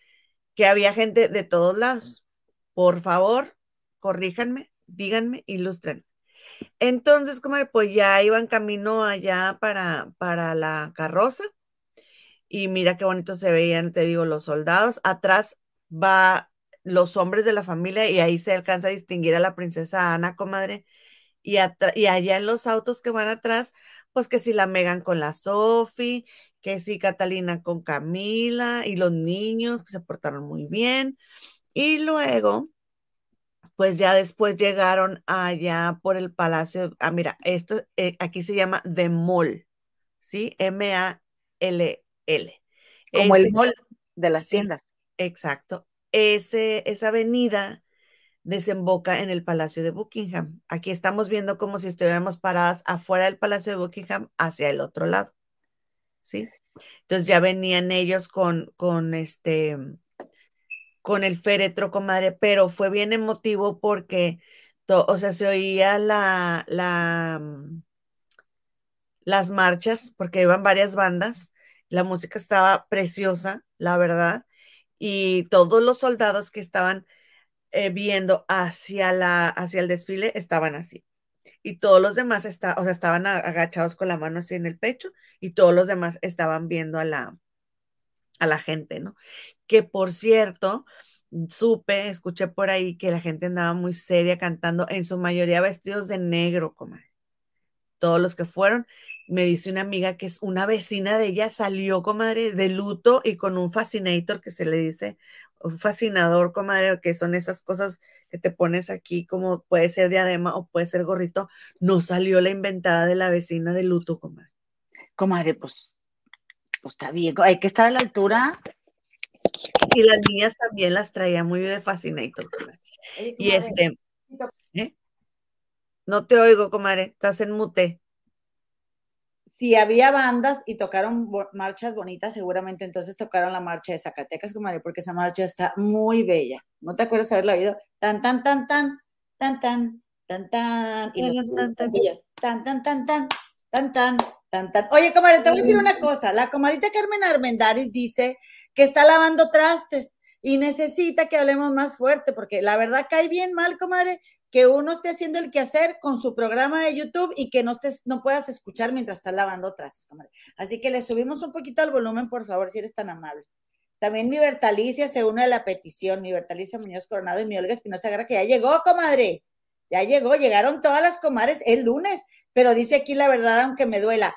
que había gente de todos lados. Por favor, corríjanme, díganme, ilustren. Entonces, como pues ya iban camino allá para, para la carroza y mira qué bonito se veían, te digo, los soldados. Atrás va los hombres de la familia y ahí se alcanza a distinguir a la princesa Ana, comadre. Y, y allá en los autos que van atrás, pues que si la Megan con la Sophie, que si Catalina con Camila y los niños que se portaron muy bien. Y luego pues ya después llegaron allá por el palacio. Ah, mira, esto eh, aquí se llama The Mall, ¿sí? M-A-L-L. Como el mall de las tiendas. exacto. Ese, esa avenida desemboca en el Palacio de Buckingham. Aquí estamos viendo como si estuviéramos paradas afuera del Palacio de Buckingham hacia el otro lado. ¿Sí? Entonces ya venían ellos con, con este, con el féretro, comadre, pero fue bien emotivo porque, o sea, se oía la, la, mm, las marchas, porque iban varias bandas, la música estaba preciosa, la verdad, y todos los soldados que estaban eh, viendo hacia, la, hacia el desfile estaban así. Y todos los demás está, o sea, estaban agachados con la mano así en el pecho y todos los demás estaban viendo a la, a la gente, ¿no? Que por cierto, supe, escuché por ahí que la gente andaba muy seria cantando, en su mayoría vestidos de negro, comadre. Todos los que fueron, me dice una amiga que es una vecina de ella, salió, comadre, de luto y con un fascinator que se le dice, un fascinador, comadre, que son esas cosas que te pones aquí, como puede ser diadema o puede ser gorrito, no salió la inventada de la vecina de luto, comadre. Comadre, pues pues está bien, hay que estar a la altura. Y las niñas también las traía muy de Fascinator. y este, ¿eh? no te oigo, comadre, estás en mute. Si había bandas y tocaron marchas bonitas, seguramente entonces tocaron la marcha de Zacatecas, comadre, porque esa marcha está muy bella. ¿No te acuerdas haberla oído? Tan, tan, tan, tan, tan, tan, tan, tan, y tan, tan, tan, tan, tan, tan, tan, tan, Tan, tan. Oye, comadre, te voy a decir una cosa. La comadita Carmen Armendaris dice que está lavando trastes y necesita que hablemos más fuerte, porque la verdad cae bien mal, comadre, que uno esté haciendo el quehacer con su programa de YouTube y que no, estés, no puedas escuchar mientras estás lavando trastes, comadre. Así que le subimos un poquito al volumen, por favor, si eres tan amable. También mi Bertalicia se une a la petición, mi Bertalicia Muñoz Coronado y mi Olga Espinosa Guerra, que ya llegó, comadre. Ya llegó, llegaron todas las comadres el lunes, pero dice aquí la verdad, aunque me duela.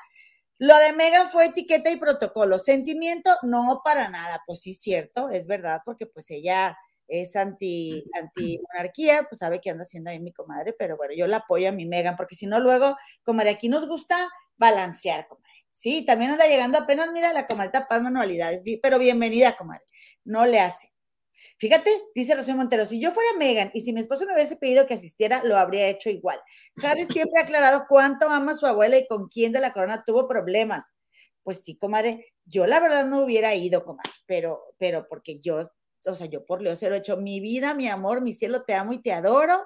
Lo de Megan fue etiqueta y protocolo. Sentimiento, no para nada. Pues sí, cierto, es verdad, porque pues ella es anti, anti monarquía, pues sabe que anda haciendo ahí mi comadre, pero bueno, yo la apoyo a mi Megan, porque si no, luego, comadre, aquí nos gusta balancear, comadre. Sí, también anda llegando apenas, mira, la comadre Paz Manualidades, pero bienvenida, comadre. No le hace. Fíjate, dice Rocío Montero, si yo fuera Megan y si mi esposo me hubiese pedido que asistiera, lo habría hecho igual. Harry siempre ha aclarado cuánto ama a su abuela y con quién de la corona tuvo problemas. Pues sí, comadre, yo la verdad no hubiera ido, comadre, pero, pero porque yo, o sea, yo por Leo se lo he hecho, mi vida, mi amor, mi cielo, te amo y te adoro.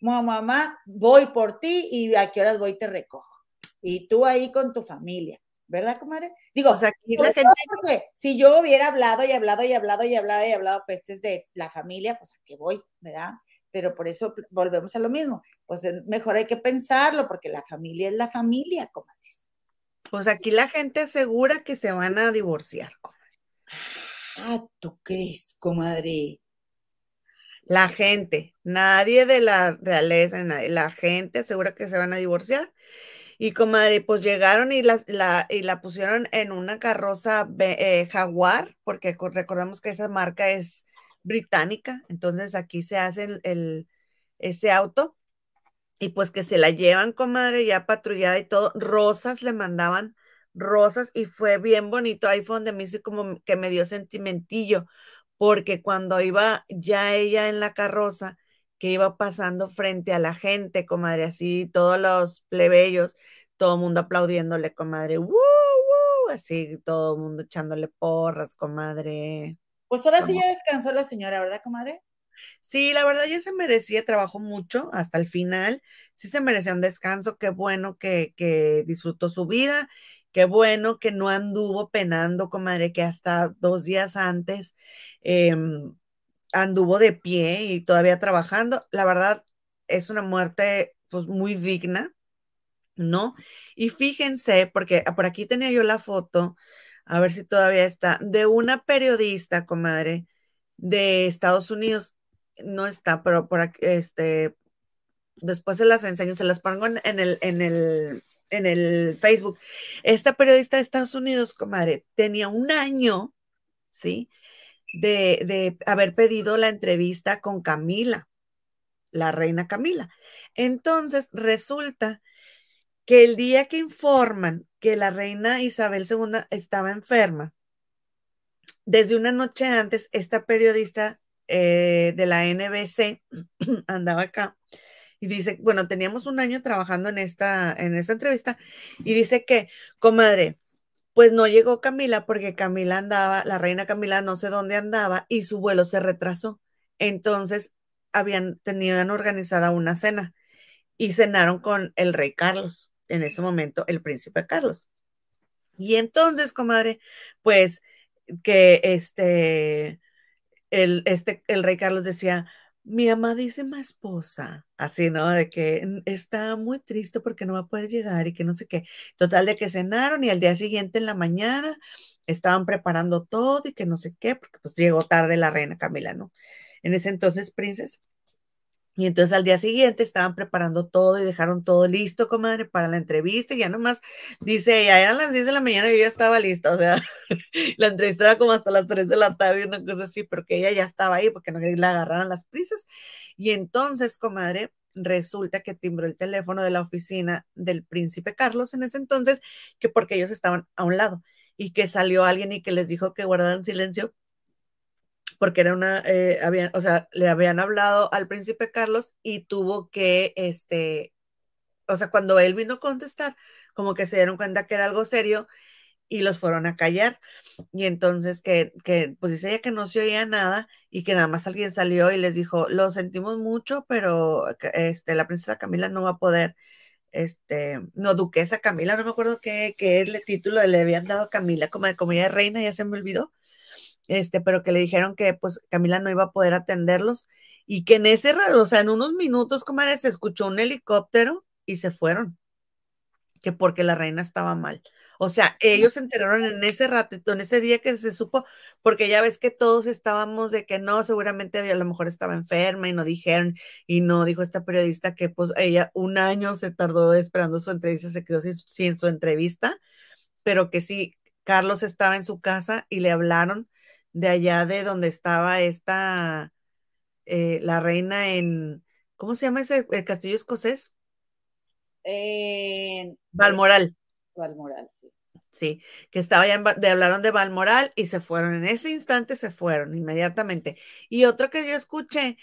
Mamá, voy por ti y a qué horas voy te recojo. Y tú ahí con tu familia. ¿Verdad, comadre? Digo, o sea, aquí la gente... si yo hubiera hablado y hablado y hablado y hablado y hablado pestes de la familia, pues a qué voy, ¿verdad? Pero por eso volvemos a lo mismo. Pues mejor hay que pensarlo, porque la familia es la familia, comadres. Pues aquí la gente asegura que se van a divorciar, comadre. Ah, ¿tú crees, comadre? La gente, nadie de la realeza, la gente asegura que se van a divorciar y comadre, pues llegaron y la, y la pusieron en una carroza eh, Jaguar, porque recordamos que esa marca es británica, entonces aquí se hace el, ese auto y pues que se la llevan, comadre, ya patrullada y todo, rosas le mandaban rosas y fue bien bonito, ahí fue donde me hizo como que me dio sentimentillo, porque cuando iba ya ella en la carroza, que iba pasando frente a la gente, comadre, así todos los plebeyos, todo el mundo aplaudiéndole, comadre, ¡Woo, así todo el mundo echándole porras, comadre. Pues ahora sí ya descansó la señora, ¿verdad, comadre? Sí, la verdad ya se merecía, trabajó mucho hasta el final, sí se merecía un descanso, qué bueno que, que disfrutó su vida, qué bueno que no anduvo penando, comadre, que hasta dos días antes eh, anduvo de pie y todavía trabajando. La verdad, es una muerte pues muy digna, ¿no? Y fíjense, porque por aquí tenía yo la foto, a ver si todavía está, de una periodista, comadre, de Estados Unidos. No está, pero por aquí, este, después se las enseño, se las pongo en, el, en el, en el Facebook. Esta periodista de Estados Unidos, comadre, tenía un año, ¿sí? De, haber pedido la entrevista con Camila, la reina Camila. Entonces, resulta que el día que informan que la reina Isabel II estaba enferma, desde una noche antes, esta periodista eh, de la NBC andaba acá y dice, bueno, teníamos un año trabajando en esta, en esta entrevista y dice que, comadre, pues no llegó Camila porque Camila andaba, la reina Camila no sé dónde andaba y su vuelo se retrasó. Entonces habían tenido organizada una cena y cenaron con el rey Carlos, en ese momento el príncipe Carlos. Y entonces, comadre, pues que este, el, este, el rey Carlos decía, mi amadísima esposa, así, ¿no? De que está muy triste porque no va a poder llegar y que no sé qué. Total, de que cenaron y al día siguiente en la mañana estaban preparando todo y que no sé qué, porque pues llegó tarde la reina Camila, ¿no? En ese entonces, princesa. Y entonces al día siguiente estaban preparando todo y dejaron todo listo, comadre, para la entrevista. Y ya nomás dice, ya eran las 10 de la mañana y yo ya estaba lista. O sea, la entrevista era como hasta las 3 de la tarde, una cosa así, pero que ella ya estaba ahí porque no la agarraran las prisas. Y entonces, comadre, resulta que timbró el teléfono de la oficina del príncipe Carlos en ese entonces, que porque ellos estaban a un lado y que salió alguien y que les dijo que guardaran silencio porque era una, eh, habían, o sea, le habían hablado al príncipe Carlos y tuvo que, este, o sea, cuando él vino a contestar, como que se dieron cuenta que era algo serio y los fueron a callar. Y entonces que, que pues dice ella que no se oía nada y que nada más alguien salió y les dijo, lo sentimos mucho, pero este, la princesa Camila no va a poder este, no, duquesa Camila, no me acuerdo qué, qué el título le habían dado a Camila, como, como ella reina, ya se me olvidó, este, pero que le dijeron que pues Camila no iba a poder atenderlos y que en ese, o sea, en unos minutos, comadre, se escuchó un helicóptero y se fueron, que porque la reina estaba mal. O sea, ellos se enteraron en ese ratito, en ese día que se supo, porque ya ves que todos estábamos de que no, seguramente a lo mejor estaba enferma y no dijeron, y no dijo esta periodista que pues ella un año se tardó esperando su entrevista, se quedó sin, su entrevista, pero que sí, Carlos estaba en su casa y le hablaron de allá de donde estaba esta, eh, la reina en, ¿cómo se llama ese el castillo escocés? En Balmoral. Balmoral, sí. Sí, que estaba ya, de, hablaron de Balmoral y se fueron. En ese instante se fueron inmediatamente. Y otro que yo escuché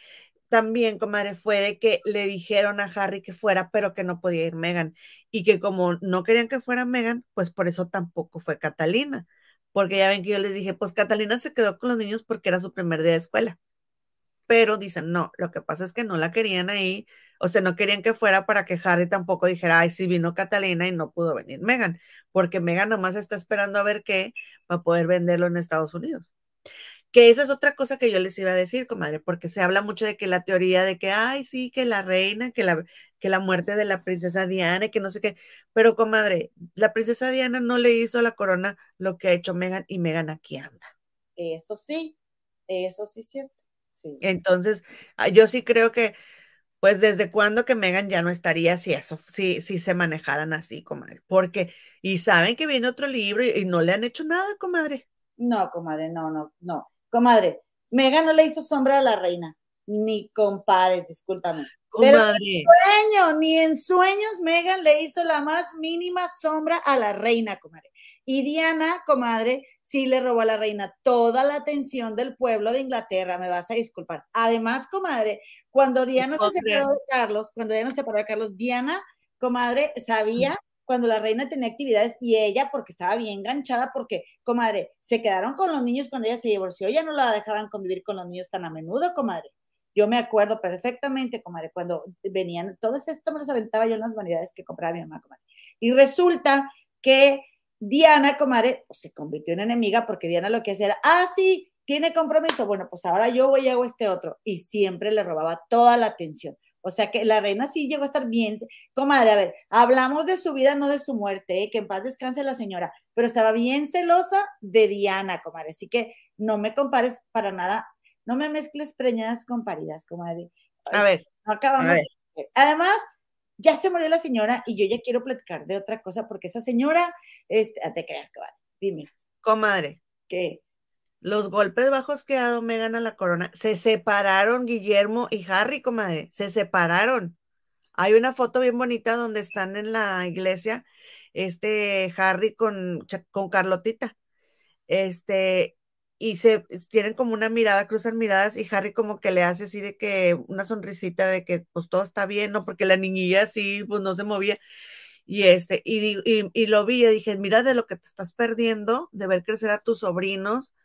también, comadre, fue de que le dijeron a Harry que fuera, pero que no podía ir Megan. Y que como no querían que fuera Megan, pues por eso tampoco fue Catalina. Porque ya ven que yo les dije, pues Catalina se quedó con los niños porque era su primer día de escuela. Pero dicen, no, lo que pasa es que no la querían ahí o sea, no querían que fuera para que Harry tampoco dijera, ay, sí vino Catalina y no pudo venir Megan, porque Megan nomás está esperando a ver qué va a poder venderlo en Estados Unidos. Que esa es otra cosa que yo les iba a decir, comadre, porque se habla mucho de que la teoría de que, ay, sí, que la reina, que la, que la muerte de la princesa Diana, que no sé qué, pero comadre, la princesa Diana no le hizo a la corona lo que ha hecho Megan y Megan aquí anda. Eso sí, eso sí es cierto. Sí. Entonces, ah, yo sí creo que pues desde cuándo que Megan ya no estaría si eso, si, si se manejaran así, comadre. Porque, y saben que viene otro libro y, no le han hecho nada, comadre. No, comadre, no, no, no. Comadre, Megan no le hizo sombra a la reina. Ni compares, discúlpame. Comadre. ni en sueños, ni en sueños Megan le hizo la más mínima sombra a la reina, comadre. Y Diana, comadre, sí le robó a la reina toda la atención del pueblo de Inglaterra, me vas a disculpar. Además, comadre, cuando Diana se separó de Carlos, cuando Diana se separó de Carlos, Diana, comadre, sabía cuando la reina tenía actividades y ella, porque estaba bien enganchada, porque, comadre, se quedaron con los niños cuando ella se divorció, ya no la dejaban convivir con los niños tan a menudo, comadre. Yo me acuerdo perfectamente, comadre, cuando venían, todo esto me los aventaba yo en las vanidades que compraba mi mamá, comadre. Y resulta que Diana, comadre, pues, se convirtió en enemiga porque Diana lo que hacía era, ah, sí, tiene compromiso, bueno, pues ahora yo voy y hago este otro. Y siempre le robaba toda la atención. O sea que la reina sí llegó a estar bien. Comadre, a ver, hablamos de su vida, no de su muerte, ¿eh? que en paz descanse la señora, pero estaba bien celosa de Diana, comadre. Así que no me compares para nada, no me mezcles preñadas con paridas, comadre. A ver, no acabamos. Además, ya se murió la señora y yo ya quiero platicar de otra cosa porque esa señora, este, ah, te creas, comadre, dime. Comadre. ¿Qué? Los golpes bajos que ha dado Megan a la corona, se separaron Guillermo y Harry, comadre, se separaron. Hay una foto bien bonita donde están en la iglesia, este Harry con, con Carlotita. Este, y se tienen como una mirada, cruzan miradas y Harry como que le hace así de que una sonrisita de que pues todo está bien, ¿no? Porque la niñilla sí, pues no se movía. Y este, y, y, lo vi y dije, mira de lo que te estás perdiendo, de ver crecer a tus sobrinos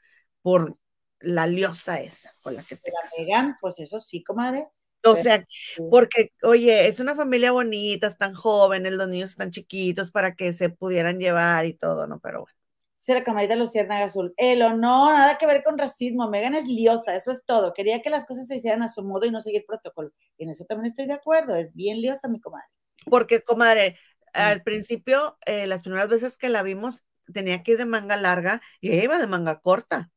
por la liosa esa con la que te la pues eso sí, comadre. O sea, porque, oye, es una familia bonita, están jóvenes, los niños están chiquitos para que se pudieran llevar y todo, ¿no? Pero bueno la camarita Luciérnaga Azul. El no, nada que ver con racismo. Megan es liosa, eso es todo. Quería que las cosas se hicieran a su modo y no seguir protocolo. Y en eso también estoy de acuerdo. Es bien liosa, mi comadre. Porque, comadre, al principio, eh, las primeras veces que la vimos, tenía que ir de manga larga y ella iba de manga corta.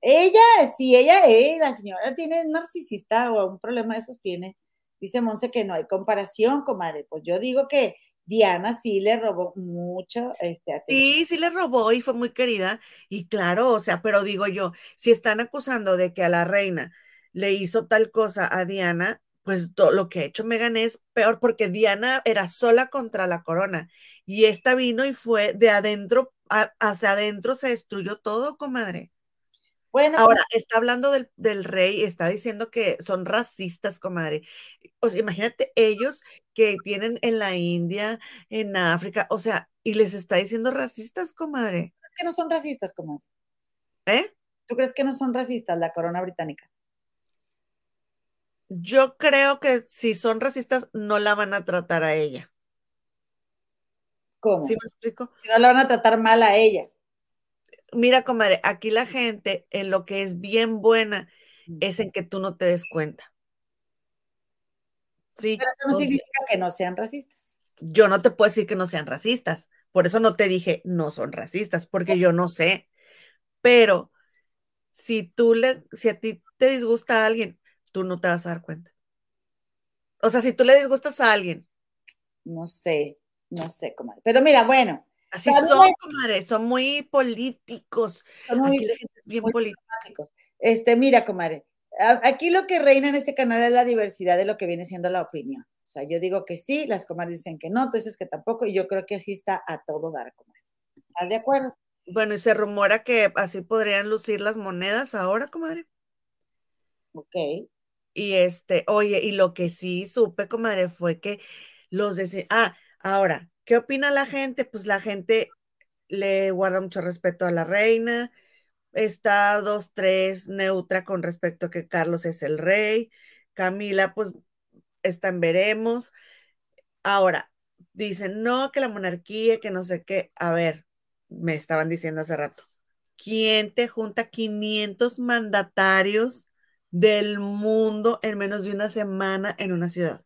Ella, sí, ella, eh, la señora tiene narcisista o un problema de esos tiene. Dice Monse que no hay comparación, comadre. Pues yo digo que Diana sí le robó mucho. Este, sí, sí le robó y fue muy querida. Y claro, o sea, pero digo yo, si están acusando de que a la reina le hizo tal cosa a Diana, pues lo que ha hecho Megan es peor porque Diana era sola contra la corona y esta vino y fue de adentro hacia adentro se destruyó todo, comadre. Bueno, ahora está hablando del, del, rey, está diciendo que son racistas, comadre. O sea, imagínate ellos que tienen en la India, en África, o sea, y les está diciendo racistas, comadre. ¿Crees que no son racistas, comadre? ¿Eh? ¿Tú crees que no son racistas la corona británica? Yo creo que si son racistas, no la van a tratar a ella. ¿Cómo? ¿Sí me explico? No la van a tratar mal a ella. Mira, comadre, aquí la gente en lo que es bien buena es en que tú no te des cuenta. Sí. Pero eso no significa que no sean racistas. Yo no te puedo decir que no sean racistas. Por eso no te dije no son racistas, porque yo no sé. Pero si tú le, si a ti te disgusta a alguien, tú no te vas a dar cuenta. O sea, si tú le disgustas a alguien. No sé, no sé, comadre. Pero mira, bueno. Así son, comadre, son muy políticos. Son muy, Aquí la gente bien políticos. Este, mira, comadre, aquí lo que reina en este canal es la diversidad de lo que viene siendo la opinión. O sea, yo digo que sí, las comadres dicen que no, tú dices que tampoco, y yo creo que así está a todo dar, comadre. ¿Estás de acuerdo? Bueno, y se rumora que así podrían lucir las monedas ahora, comadre. Ok. Y este, oye, y lo que sí supe, comadre, fue que los de... Ah, ahora, ¿qué opina la gente? Pues la gente le guarda mucho respeto a la reina, está dos, tres neutra con respecto a que Carlos es el rey, Camila, pues está en veremos. Ahora, dicen, no, que la monarquía, que no sé qué. A ver, me estaban diciendo hace rato, ¿quién te junta 500 mandatarios del mundo en menos de una semana en una ciudad?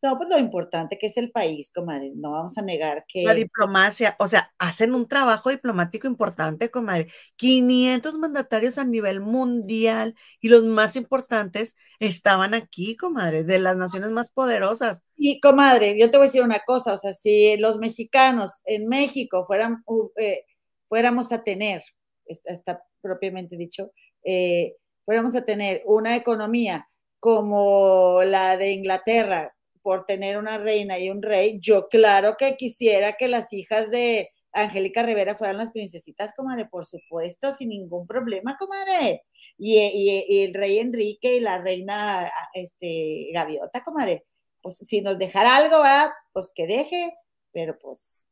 No, pues lo importante que es el país, comadre. No vamos a negar que. La diplomacia, o sea, hacen un trabajo diplomático importante, comadre. 500 mandatarios a nivel mundial y los más importantes estaban aquí, comadre, de las naciones más poderosas. Y, comadre, yo te voy a decir una cosa, o sea, si los mexicanos en México fueran, eh, fuéramos a tener, está, propiamente dicho, eh, fuéramos a tener una economía como la de Inglaterra, por tener una reina y un rey, yo claro que quisiera que las hijas de Angélica Rivera fueran las princesitas, comadre, por supuesto, sin ningún problema, comadre. Y, y, el rey Enrique y la reina este, Gaviota, comadre. Pues si nos dejara algo, va, pues que deje, pero pues.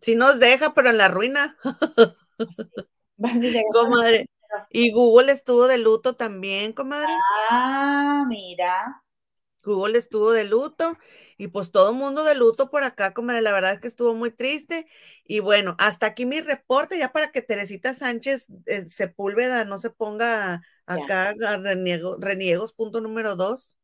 Si nos deja, pero en la ruina. comadre. Y Google estuvo de luto también, comadre. Ah, mira. Google estuvo de luto y pues todo mundo de luto por acá, como la verdad es que estuvo muy triste. Y bueno, hasta aquí mi reporte, ya para que Teresita Sánchez eh, Sepúlveda no se ponga acá a reniegos, punto número dos.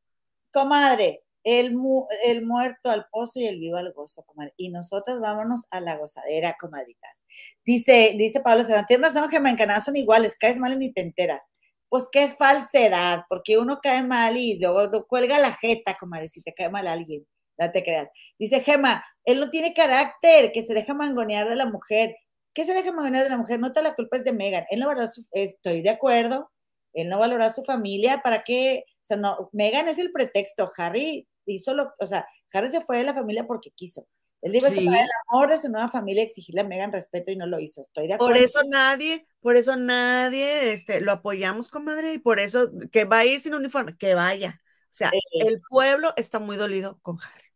Comadre, el, el muerto al pozo y el vivo al gozo, comadre. Y nosotros vámonos a la gozadera, comadritas. Dice, dice Pablo Serrano, tierras son gemancanadas, son iguales, caes mal y ni te enteras pues qué falsedad, porque uno cae mal y luego cuelga la jeta, comadre, si te cae mal alguien, no te creas. Dice Gema, él no tiene carácter, que se deja mangonear de la mujer. ¿Qué se deja mangonear de la mujer? No toda la culpa es de Megan. Él no valora su, estoy de acuerdo, él no valora a su familia, ¿para qué? O sea, no, Megan es el pretexto, Harry hizo lo, o sea, Harry se fue de la familia porque quiso. Él dijo sí. el amor de su nueva familia, exigirle a Megan respeto y no lo hizo. Estoy de acuerdo. Por eso nadie, por eso nadie este, lo apoyamos, comadre, y por eso que va a ir sin uniforme, que vaya. O sea, el pueblo está muy dolido con Harry.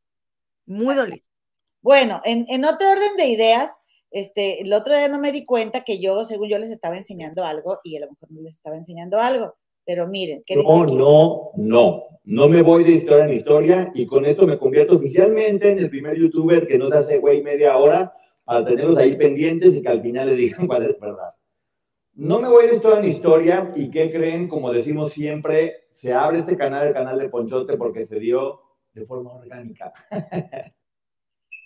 Muy dolido. Bueno, en, en, otro orden de ideas, este, el otro día no me di cuenta que yo, según yo, les estaba enseñando algo y a lo mejor no les estaba enseñando algo. Pero miren, ¿qué No, no, no. No me voy de historia en historia y con esto me convierto oficialmente en el primer youtuber que nos hace güey media hora para tenerlos ahí pendientes y que al final le digan cuál es verdad. No me voy de historia en historia y ¿qué creen? Como decimos siempre, se abre este canal, el canal de Ponchote, porque se dio de forma orgánica.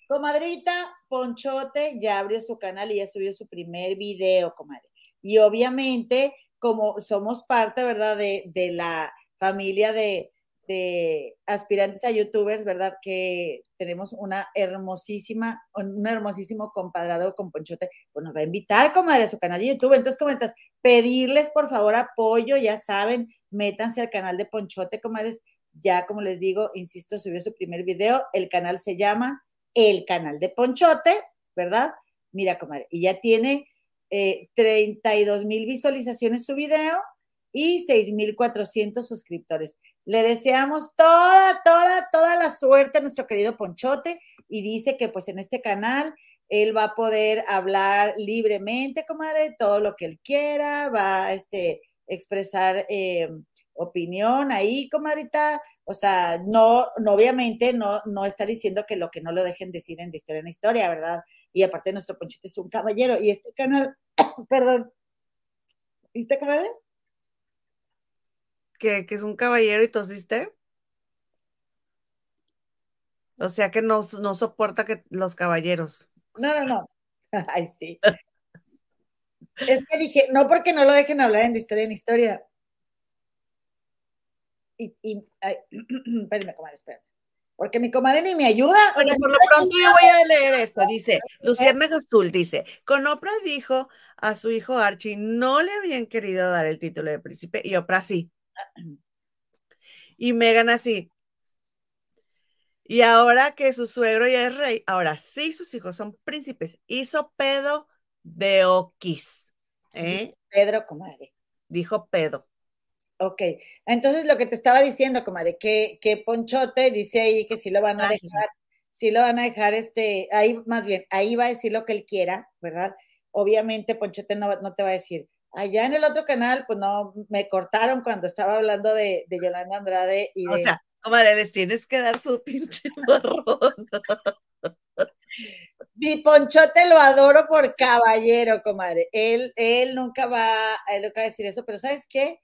Comadrita, Ponchote ya abrió su canal y ya subió su primer video, comadre. Y obviamente como somos parte, ¿verdad? De, la familia de, de, aspirantes a youtubers, ¿verdad? Que tenemos una hermosísima, un hermosísimo compadrado con Ponchote, pues nos va a invitar, comadre, a su canal de YouTube. Entonces, comentas, pedirles por favor apoyo, ya saben, métanse al canal de Ponchote, comadres. Ya, como les digo, insisto, subió su primer video. El canal se llama El Canal de Ponchote, ¿verdad? Mira, comadre, y ya tiene 32 eh, mil visualizaciones su video y 6.400 suscriptores. Le deseamos toda, toda, toda la suerte a nuestro querido Ponchote y dice que pues en este canal él va a poder hablar libremente, comadre, todo lo que él quiera, va, este, expresar eh, opinión ahí, comadrita. O sea, no, no obviamente no, no está diciendo que lo que no lo dejen decir en de historia en historia, ¿verdad? Y aparte nuestro Ponchito es un caballero y este canal, perdón, ¿viste, comadre? ¿Que, que es un caballero y tosiste? O sea que no, no soporta que los caballeros. No, no, no. Ay, sí. es que dije, no porque no lo dejen hablar en de historia en historia. Y, y ay, espérenme, comadre, espérenme. Porque mi comadre ni me ayuda. O sea, por lo pronto yo voy a leer esto. Dice, Lucierna Azul dice, con Oprah dijo a su hijo Archie, no le habían querido dar el título de príncipe y Oprah sí. Y Megan así, y ahora que su suegro ya es rey, ahora sí sus hijos son príncipes. Hizo pedo de Oquis. ¿eh? Pedro, comadre. Dijo pedo. Ok, entonces lo que te estaba diciendo, comadre, que, que Ponchote dice ahí que sí lo van a dejar, sí lo van a dejar, este, ahí más bien, ahí va a decir lo que él quiera, ¿verdad? Obviamente Ponchote no, no te va a decir, allá en el otro canal, pues no, me cortaron cuando estaba hablando de, de Yolanda Andrade y de... O sea, Comadre, les tienes que dar su pinche marrón. Mi Ponchote lo adoro por caballero, comadre. Él, él nunca va, él nunca va a decir eso, pero ¿sabes qué?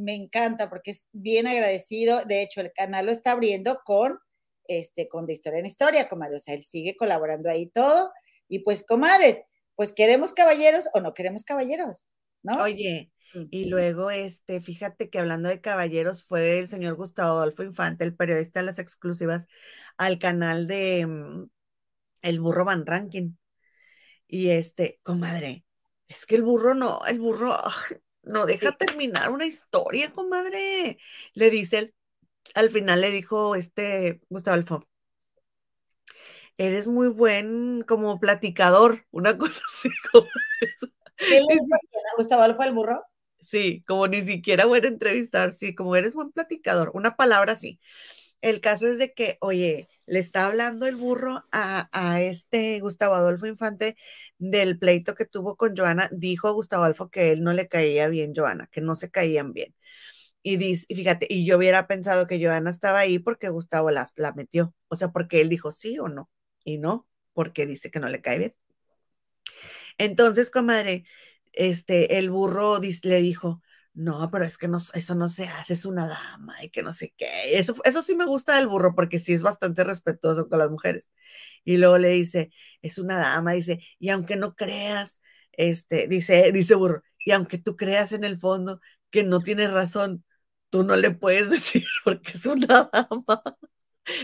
Me encanta porque es bien agradecido. De hecho, el canal lo está abriendo con, este, con de historia en historia, comadre. O sea, él sigue colaborando ahí todo. Y pues, comadres, pues queremos caballeros o no queremos caballeros, ¿no? Oye, y luego, este, fíjate que hablando de caballeros, fue el señor Gustavo Adolfo Infante, el periodista de las exclusivas, al canal de mm, El Burro Van Ranking. Y este, comadre, es que el burro no, el burro no deja terminar una historia, comadre. Le dice él, al final le dijo este Gustavo Adolfo, eres muy buen como platicador, una cosa así como ¿Qué le dijo Gustavo Adolfo el burro? Sí, como ni siquiera buen entrevistar, sí, como eres buen platicador, una palabra así. El caso es de que, oye, le está hablando el burro a, a, este Gustavo Adolfo Infante del pleito que tuvo con Joana. Dijo Gustavo Adolfo que él no le caía bien Joana, que no se caían bien. Y, dice, y fíjate, y yo hubiera pensado que Joana estaba ahí porque Gustavo la metió. O sea, porque él dijo sí o no. Y no, porque dice que no le cae bien. Entonces, comadre, este, el burro le dijo, no, pero es que no, eso no se hace, es una dama y que no sé qué. Eso, eso sí me gusta del burro porque sí es bastante respetuoso con las mujeres. Y luego le dice, es una dama, dice, y aunque no creas, este, dice, dice burro, y aunque tú creas en el fondo que no tienes razón, tú no le puedes decir porque es una dama.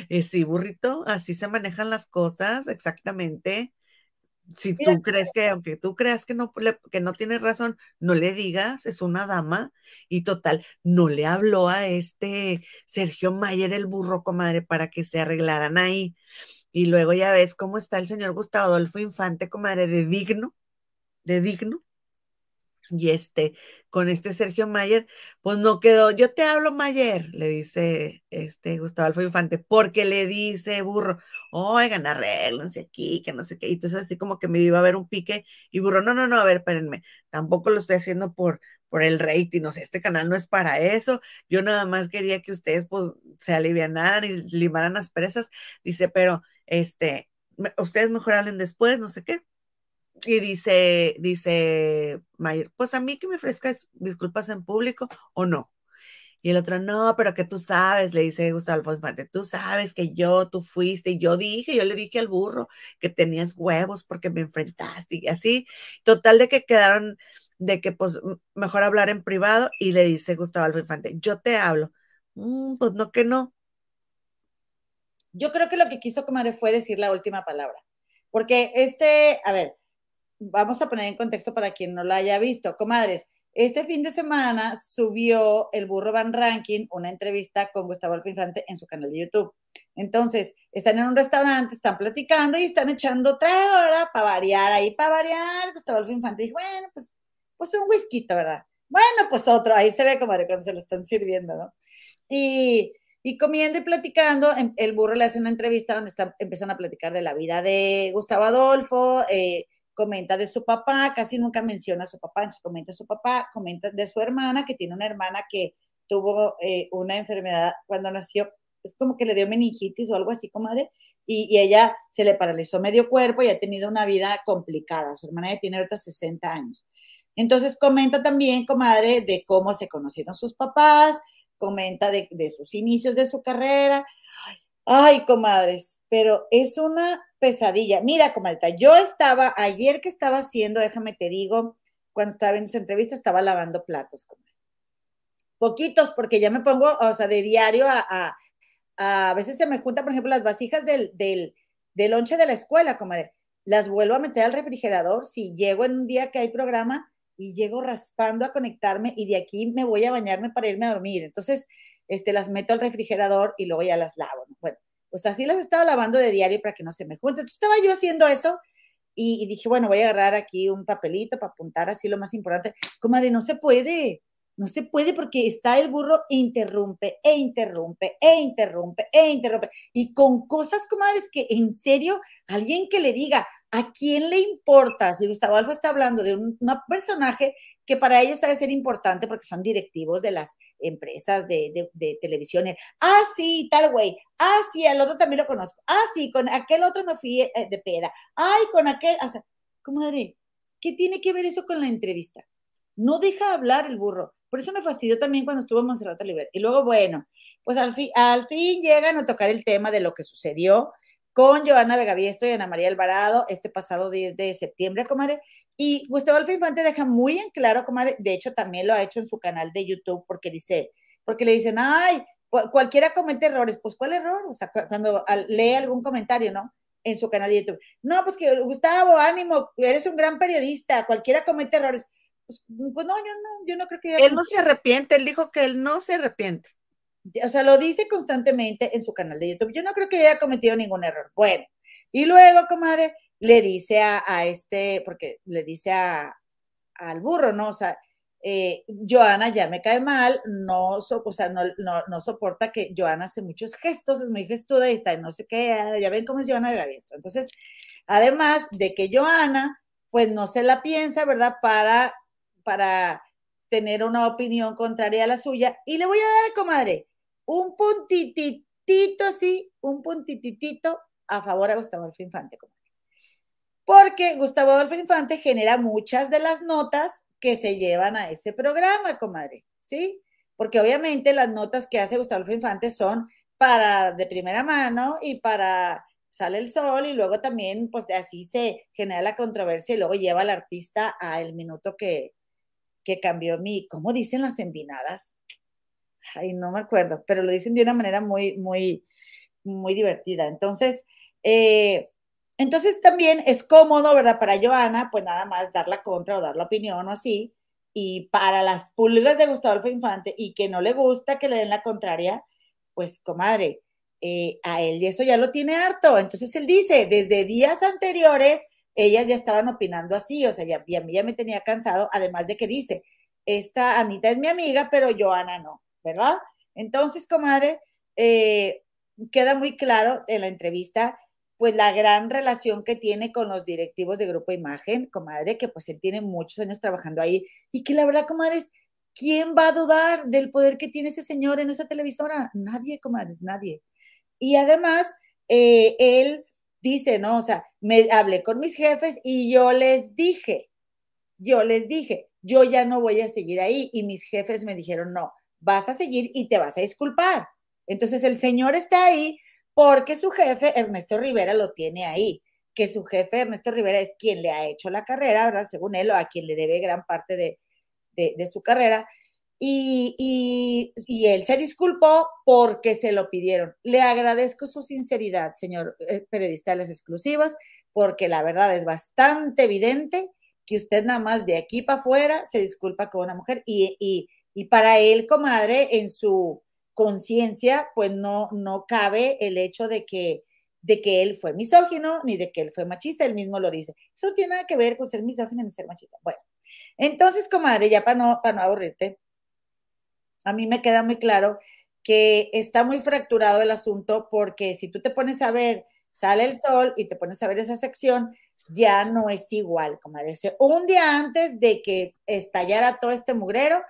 Y sí, burrito, así se manejan las cosas, exactamente si tú crees que, aunque tú creas que no, que no tienes razón, no le digas, es una dama, y total, no le habló a este Sergio Mayer, el burro, comadre, para que se arreglaran ahí. Y luego ya ves cómo está el señor Gustavo Adolfo Infante, comadre, de digno, de digno, y este, con este Sergio Mayer, pues no quedó. Yo te hablo, Mayer, le dice este Gustavo Alfo Infante, porque le dice burro, oigan, arréglense aquí, que no sé qué. Y entonces así como que me iba a ver un pique, y burro, no, no, no, a ver, espérenme, tampoco lo estoy haciendo por, por el rating, no sé, este canal no es para eso. Yo nada más quería que ustedes pues se alivianaran y limaran las presas. Dice, pero este, ustedes mejor hablen después, no sé qué. Y dice, dice Mayer, pues a mí que me ofrezcas disculpas en público o no. Y el otro, no, pero que tú sabes, le dice Gustavo Alfonso Infante, tú sabes que yo, tú fuiste, y yo dije, yo le dije al burro que tenías huevos porque me enfrentaste, y así, total de que quedaron, de que pues mejor hablar en privado, y le dice Gustavo Alfonso Infante, yo te hablo. Mm, pues no que no. Yo creo que lo que quiso Comadre fue decir la última palabra, porque este, a ver, vamos a poner en contexto para quien no lo haya visto. Comadres, este fin de semana subió el Burro Van Ranking una entrevista con Gustavo Alfa Infante en su canal de YouTube. Entonces, están en un restaurante, están platicando y están echando otra hora para variar ahí, para variar. Gustavo Alfa Infante dijo, bueno, pues, pues un whisky, ¿verdad? Bueno, pues otro, ahí se ve, comadre, cuando se lo están sirviendo, ¿no? Y, y comiendo y platicando, em, el burro le hace una entrevista donde están, empiezan a platicar de la vida de Gustavo Adolfo, eh, comenta de su papá, casi nunca menciona a su papá, comenta de su papá, comenta de su hermana, que tiene una hermana que tuvo eh, una enfermedad cuando nació, es como que le dio meningitis o algo así, comadre, y, y, ella se le paralizó medio cuerpo y ha tenido una vida complicada. Su hermana ya tiene ahorita 60 años. Entonces comenta también, comadre, de cómo se conocieron sus papás, comenta de, de sus inicios de su carrera. Ay, comadres, pero es una pesadilla. Mira, comadre, yo estaba, ayer que estaba haciendo, déjame te digo, cuando estaba en esa entrevista, estaba lavando platos, comadre. Poquitos, porque ya me pongo, o sea, de diario a, a, a, veces se me juntan, por ejemplo, las vasijas del, del, del lonche de la escuela, comadre. Las vuelvo a meter al refrigerador. Si llego en un día que hay programa, y llego raspando a conectarme y de aquí me voy a bañarme para irme a dormir. Entonces, este, las meto al refrigerador y luego ya las lavo. Bueno, pues así las estaba lavando de diario para que no se me junten. Entonces estaba yo haciendo eso y, dije, bueno, voy a agarrar aquí un papelito para apuntar así lo más importante. Comadre, no se puede, no se puede porque está el burro interrumpe e interrumpe e interrumpe e interrumpe. Y con cosas, comadres, que en serio, alguien que le diga, ¿A quién le importa si Gustavo Alfa está hablando de un, personaje que para ellos debe ser importante porque son directivos de las empresas de, de, de televisión? Ah, sí, tal güey. Ah, sí, al otro también lo conozco. Ah, sí, con aquel otro me fui eh, de peda. Ay, con aquel, o sea, comadre, ¿qué tiene que ver eso con la entrevista? No deja hablar el burro. Por eso me fastidió también cuando estuvo Monserrat Oliver. Y luego, bueno, pues al fin llegan a tocar el tema de lo que sucedió con Joana Vegaviesto y Ana María Alvarado este pasado 10 de septiembre, comadre. Y Gustavo Alfa Infante deja muy en claro, comadre, de hecho también lo ha hecho en su canal de YouTube porque dice, porque le dicen, ay, cualquiera comete errores, pues ¿cuál error? O sea, cuando lee algún comentario, ¿no? En su canal de YouTube. No, pues que Gustavo, ánimo, eres un gran periodista, cualquiera comete errores. Pues, pues no, yo no, yo no creo que... Él no se arrepiente, él dijo que él no se arrepiente o sea, lo dice constantemente en su canal de YouTube. Yo no creo que haya cometido ningún error. Bueno, y luego, comadre, le dice a, a este, porque le dice a, al burro, ¿no? O sea, eh, Joana ya me cae mal, no, so, o sea, no, no, no, soporta que Joana hace muchos gestos, es muy gestuda y está, no sé qué, ya ven cómo es Joana de esto. Entonces, además de que Joana, pues no se la piensa, ¿verdad? Para, para tener una opinión contraria a la suya. Y le voy a dar, comadre, un puntititito, sí, un puntititito a favor a Gustavo Adolfo Infante. Porque Gustavo Adolfo Infante genera muchas de las notas que se llevan a ese programa, comadre, ¿sí? Porque obviamente las notas que hace Gustavo Adolfo Infante son para de primera mano y para sale el sol y luego también pues así se genera la controversia y luego lleva al artista a el minuto que, que cambió mi, ¿cómo dicen las envinadas? Ay, no me acuerdo, pero lo dicen de una manera muy, muy, muy divertida. Entonces, eh, entonces también es cómodo, ¿verdad? Para Joana, pues nada más dar la contra o dar la opinión o así. Y para las pulgas de Gustavo Alfa Infante y que no le gusta que le den la contraria, pues comadre, eh, a él y eso ya lo tiene harto. Entonces él dice, desde días anteriores, ellas ya estaban opinando así, o sea, ya, ya, ya me tenía cansado, además de que dice, esta Anita es mi amiga, pero Joana no. ¿Verdad? Entonces, comadre, eh, queda muy claro en la entrevista, pues la gran relación que tiene con los directivos de Grupo Imagen, comadre, que pues él tiene muchos años trabajando ahí y que la verdad, comadre, es, ¿quién va a dudar del poder que tiene ese señor en esa televisora? Nadie, comadres, nadie. Y además, eh, él dice, ¿no? O sea, me hablé con mis jefes y yo les dije, yo les dije, yo ya no voy a seguir ahí y mis jefes me dijeron, no, vas a seguir y te vas a disculpar. Entonces el señor está ahí porque su jefe, Ernesto Rivera, lo tiene ahí, que su jefe, Ernesto Rivera, es quien le ha hecho la carrera, ¿verdad? Según él, o a quien le debe gran parte de, de, su carrera. Y, y, y, él se disculpó porque se lo pidieron. Le agradezco su sinceridad, señor eh, periodista de las exclusivas, porque la verdad es bastante evidente que usted nada más de aquí para afuera se disculpa con una mujer y, y y para él, comadre, en su conciencia, pues no, no cabe el hecho de que, de que él fue misógino ni de que él fue machista, él mismo lo dice. Eso no tiene nada que ver con ser misógino ni ser machista. Bueno, entonces, comadre, ya para no, para no aburrirte, a mí me queda muy claro que está muy fracturado el asunto porque si tú te pones a ver, sale el sol y te pones a ver esa sección, ya no es igual, comadre. un día antes de que estallara todo este mugrero,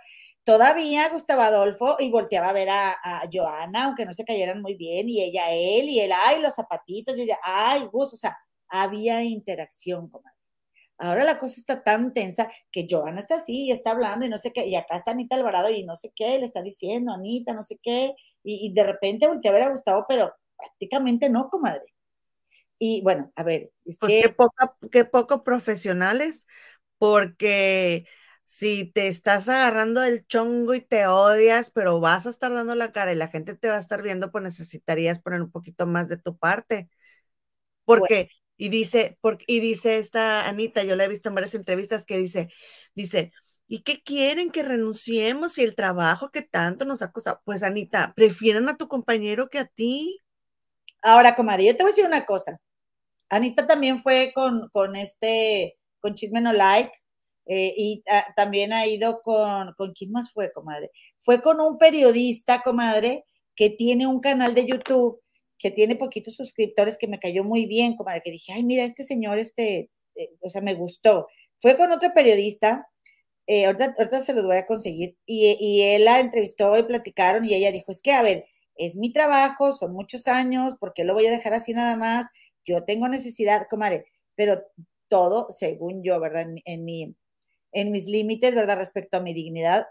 todavía Gustavo Adolfo y volteaba a ver a, Joana, aunque no se cayeran muy bien, y ella él, y él, ay, los zapatitos, y ella, ay, Gus, o sea, había interacción, comadre. Ahora la cosa está tan tensa que Joana está así y está hablando y no sé qué, y acá está Anita Alvarado y no sé qué, le está diciendo Anita, no sé qué, y, de repente voltea a ver a Gustavo, pero prácticamente no, comadre. Y bueno, a ver. Es pues que... qué, poco profesionales, porque si te estás agarrando del chongo y te odias, pero vas a estar dando la cara y la gente te va a estar viendo, pues necesitarías poner un poquito más de tu parte. Porque, y dice, porque, y dice esta Anita, yo la he visto en varias entrevistas que dice, dice, ¿y qué quieren que renunciemos y el trabajo que tanto nos ha costado? Pues Anita, prefieren a tu compañero que a ti. Ahora, comadre, yo te voy a decir una cosa. Anita también fue con, con este, con Chisme No Like, eh, y también ha ido con, ¿con quién más fue, comadre? Fue con un periodista, comadre, que tiene un canal de YouTube, que tiene poquitos suscriptores, que me cayó muy bien, comadre, que dije, ay, mira, este señor, este, eh, o sea, me gustó. Fue con otro periodista, eh, ahorita, se los voy a conseguir, y, y él la entrevistó y platicaron, y ella dijo, es que, a ver, es mi trabajo, son muchos años, porque lo voy a dejar así nada más? yo tengo necesidad, comadre, pero todo según yo, ¿verdad? En, mi, en mis límites, ¿verdad? Respecto a mi dignidad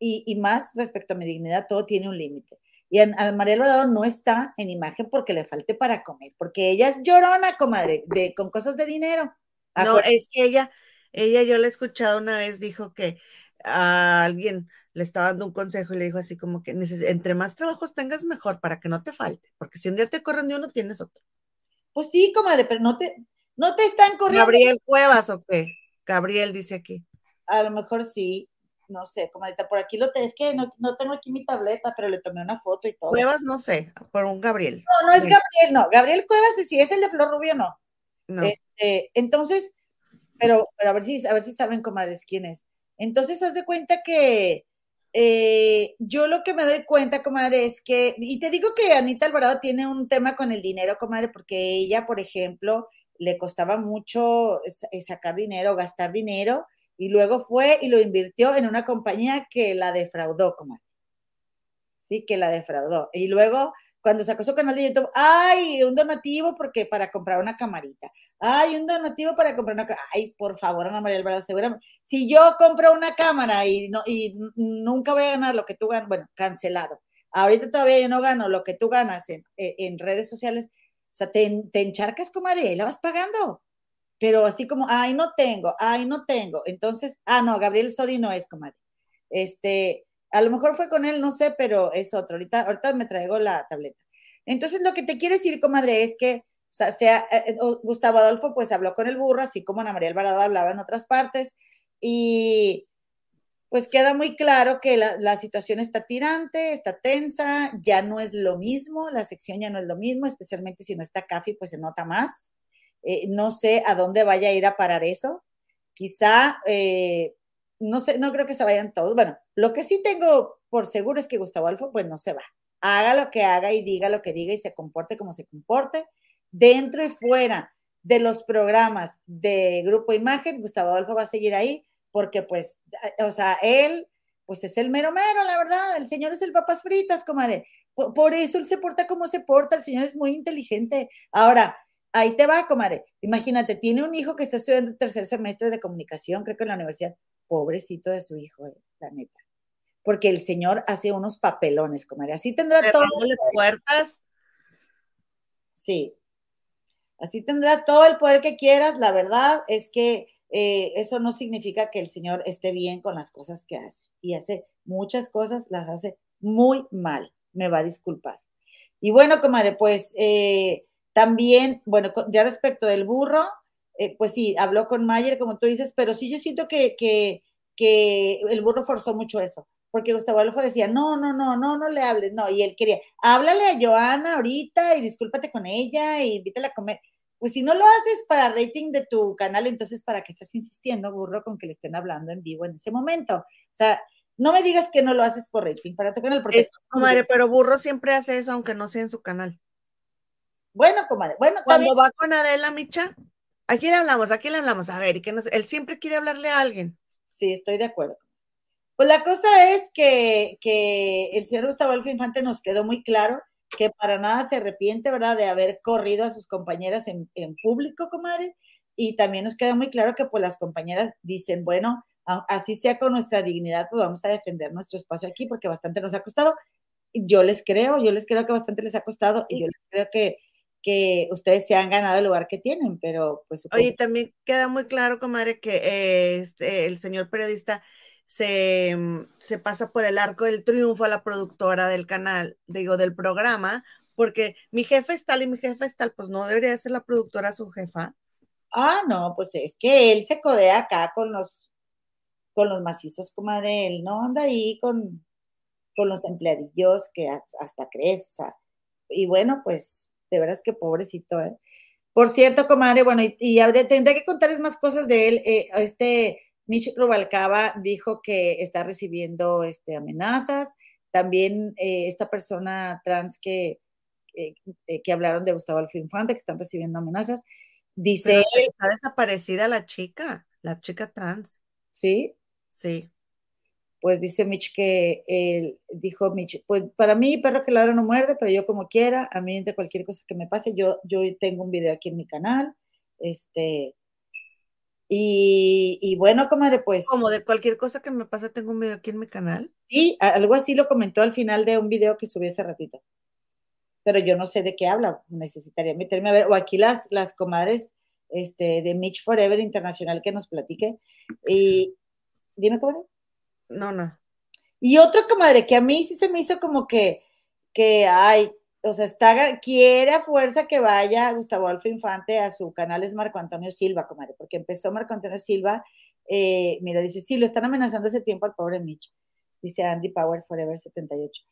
y, más respecto a mi dignidad, todo tiene un límite. Y al María Alvarado no está en imagen porque le falte para comer, porque ella es llorona, comadre, de, con cosas de dinero. No, es que ella, ella, yo la he escuchado una vez, dijo que a alguien le estaba dando un consejo y le dijo así como que entre más trabajos tengas mejor para que no te falte, porque si un día te corren de uno, tienes otro. Pues sí, comadre, pero no te, no te están corriendo. ¿Gabriel Cuevas o qué? Gabriel dice aquí. A lo mejor sí, no sé, comadre, por aquí lo tengo, es que no, tengo aquí mi tableta, pero le tomé una foto y todo. Cuevas, no sé, por un Gabriel. No, no es Gabriel, no. Gabriel Cuevas, si es el de Flor Rubio, no. no. Este, entonces, pero, pero a ver si, a ver si saben, comadres, quién es. Entonces, haz de cuenta que, eh, yo lo que me doy cuenta, comadre, es que, y te digo que Anita Alvarado tiene un tema con el dinero, comadre, porque ella, por ejemplo, le costaba mucho eh, sacar dinero, gastar dinero, y luego fue y lo invirtió en una compañía que la defraudó, comadre. Sí, que la defraudó. Y luego cuando sacó su canal de YouTube, ay, un donativo porque para comprar una camarita. Ay, un donativo para comprar una Ay, por favor, Ana María Alvarado, seguramente. Si yo compro una cámara y, no, y nunca voy a ganar lo que tú ganas, bueno, cancelado. Ahorita todavía yo no gano lo que tú ganas en, en redes sociales. Sea, te, te encharcas, comadre, y la vas pagando. Pero así como, ay, no tengo, ay, no tengo. Entonces, ah, no, Gabriel Sodi no es, comadre. Este, a lo mejor fue con él, no sé, pero es otro. Ahorita, ahorita me traigo la tableta. Entonces, lo que te quiero decir, comadre, es que, o sea, sea eh, eh, Gustavo Adolfo, pues habló con el burro, así como Ana María Alvarado hablaba en otras partes, y pues queda muy claro que la, situación está tirante, está tensa, ya no es lo mismo, la sección ya no es lo mismo, especialmente si no está Cafi, pues se nota más. Eh, no sé a dónde vaya a ir a parar eso. Quizá no sé, no creo que se vayan todos. Bueno, lo que sí tengo por seguro es que Gustavo Alfo, pues no se va. Haga lo que haga y diga lo que diga y se comporte como se comporte. Dentro y fuera de los programas de Grupo Imagen, Gustavo Adolfo va a seguir ahí porque pues, o sea, él pues es el mero mero, la verdad, el señor es el papas fritas, comadre. Por, por eso él se porta como se porta, el señor es muy inteligente. Ahora, ahí te va, comadre. Imagínate, tiene un hijo que está estudiando el tercer semestre de comunicación, creo que en la universidad pobrecito de su hijo, eh, la neta. Porque el Señor hace unos papelones, comadre. Así tendrá todo. puertas. Sí. Así tendrá todo el poder que quieras. La verdad es que eh, eso no significa que el Señor esté bien con las cosas que hace. Y hace muchas cosas, las hace muy mal. Me va a disculpar. Y bueno, comadre, pues eh, también, bueno, ya respecto del burro, eh, pues sí, habló con Mayer, como tú dices, pero sí yo siento que, que, el burro forzó mucho eso, porque Gustavo Adolfo decía, no, no, no, no, no le hables, no, y él quería, háblale a Joana ahorita y discúlpate con ella y invítala a comer. Pues si no lo haces para rating de tu canal, entonces ¿para qué estás insistiendo, burro, con que le estén hablando en vivo en ese momento? O sea, no me digas que no lo haces por rating, para tu canal. Porque comadre, pero burro siempre hace eso, aunque no sea en su canal. Bueno, comadre, bueno. Cuando va con Adela, Micha, Aquí le hablamos, aquí le hablamos. A ver, y que él siempre quiere hablarle a alguien. Sí, estoy de acuerdo. Pues la cosa es que, que el señor Gustavo Alfa Infante nos quedó muy claro que para nada se arrepiente, ¿verdad?, de haber corrido a sus compañeras en, en público, comadre. Y también nos queda muy claro que pues las compañeras dicen, bueno, así sea con nuestra dignidad, pues vamos a defender nuestro espacio aquí porque bastante nos ha costado. Yo les creo, yo les creo que bastante les ha costado y yo les creo que que ustedes se han ganado el lugar que tienen, pero pues... Oye, también queda muy claro, comadre, que eh, este, el señor periodista se, mm, se, pasa por el arco del triunfo a la productora del canal, digo, del programa, porque mi jefe es tal y mi jefe es tal, pues no debería ser la productora su jefa. Ah, no, pues es que él se codea acá con los, con los macizos, comadre, él no anda ahí con, con los empleadillos que hasta crees, o sea, y bueno, pues de veras que pobrecito, ¿eh? Por cierto, comadre, bueno, y, y tendré que contarles más cosas de él. Eh, este Nietzsche Rubalcaba dijo que está recibiendo este, amenazas. También eh, esta persona trans que, eh, que hablaron de Gustavo Alfaro Infante, que están recibiendo amenazas, dice... está desaparecida la chica, la chica trans. ¿Sí? Sí pues dice Mitch que él dijo Mitch, pues para mí perro que ladra no muerde, pero yo como quiera, a mí entre cualquier cosa que me pase, yo, yo tengo un video aquí en mi canal, este, y, y bueno, comadre, pues... Como de cualquier cosa que me pase, tengo un video aquí en mi canal. Sí, algo así lo comentó al final de un video que subí hace ratito, pero yo no sé de qué habla, necesitaría meterme a ver, o aquí las, las comadres este, de Mitch Forever Internacional que nos platique, y dime, comadre. No, no. Y otro, comadre, que a mí sí se me hizo como que, que, ay, o sea, está, quiere a fuerza que vaya Gustavo Alfa Infante a su canal, es Marco Antonio Silva, comadre, porque empezó Marco Antonio Silva, eh, mira, dice, sí, lo están amenazando ese tiempo al pobre Mitch, dice Andy Power Forever 78.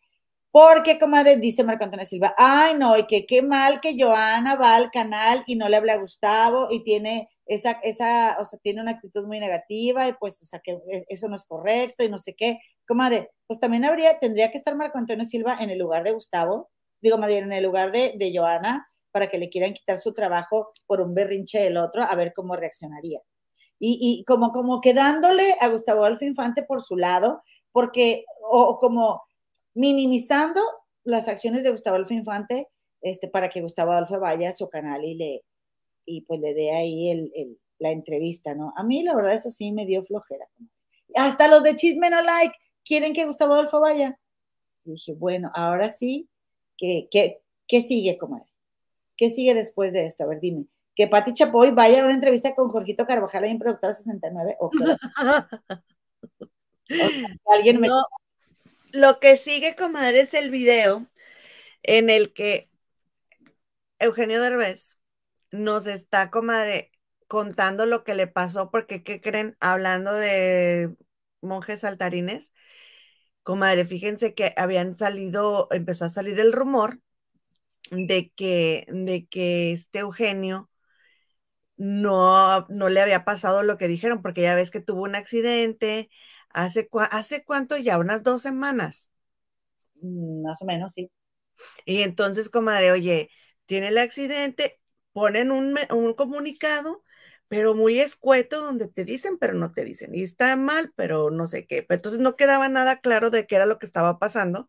Porque, comadre, dice Marco Antonio Silva, ay, no, y que qué mal que Joana va al canal y no le habla a Gustavo y tiene esa, esa, o sea, tiene una actitud muy negativa y pues, o sea, que eso no es correcto y no sé qué. Comadre, pues también habría, tendría que estar Marco Antonio Silva en el lugar de Gustavo, digo, más en el lugar de, de Joana, para que le quieran quitar su trabajo por un berrinche del otro, a ver cómo reaccionaría. Y, y como, como quedándole a Gustavo Adolfo Infante por su lado, porque, o, como minimizando las acciones de Gustavo Adolfo Infante, este, para que Gustavo Adolfo vaya a su canal y le, y pues le dé ahí el, la entrevista, ¿no? A mí la verdad eso sí me dio flojera. Hasta los de Chisme No Like quieren que Gustavo Adolfo vaya. Dije, bueno, ahora sí, ¿qué, qué, qué sigue, comadre? ¿Qué sigue después de esto? A ver, dime. Que Pati Chapoy vaya a una entrevista con Jorgito Carvajal en Productora 69 o alguien me... lo que sigue, comadre, es el video en el que Eugenio Derbez nos está, comadre, contando lo que le pasó, porque, ¿qué creen? Hablando de monjes saltarines, comadre, fíjense que habían salido, empezó a salir el rumor de que, de que este Eugenio no, no le había pasado lo que dijeron, porque ya ves que tuvo un accidente, ¿hace, hace cuánto ya? ¿Unas dos semanas? Mm, más o menos, sí. Y entonces, comadre, oye, tiene el accidente, ponen un, comunicado, pero muy escueto, donde te dicen, pero no te dicen, y está mal, pero no sé qué. entonces no quedaba nada claro de qué era lo que estaba pasando.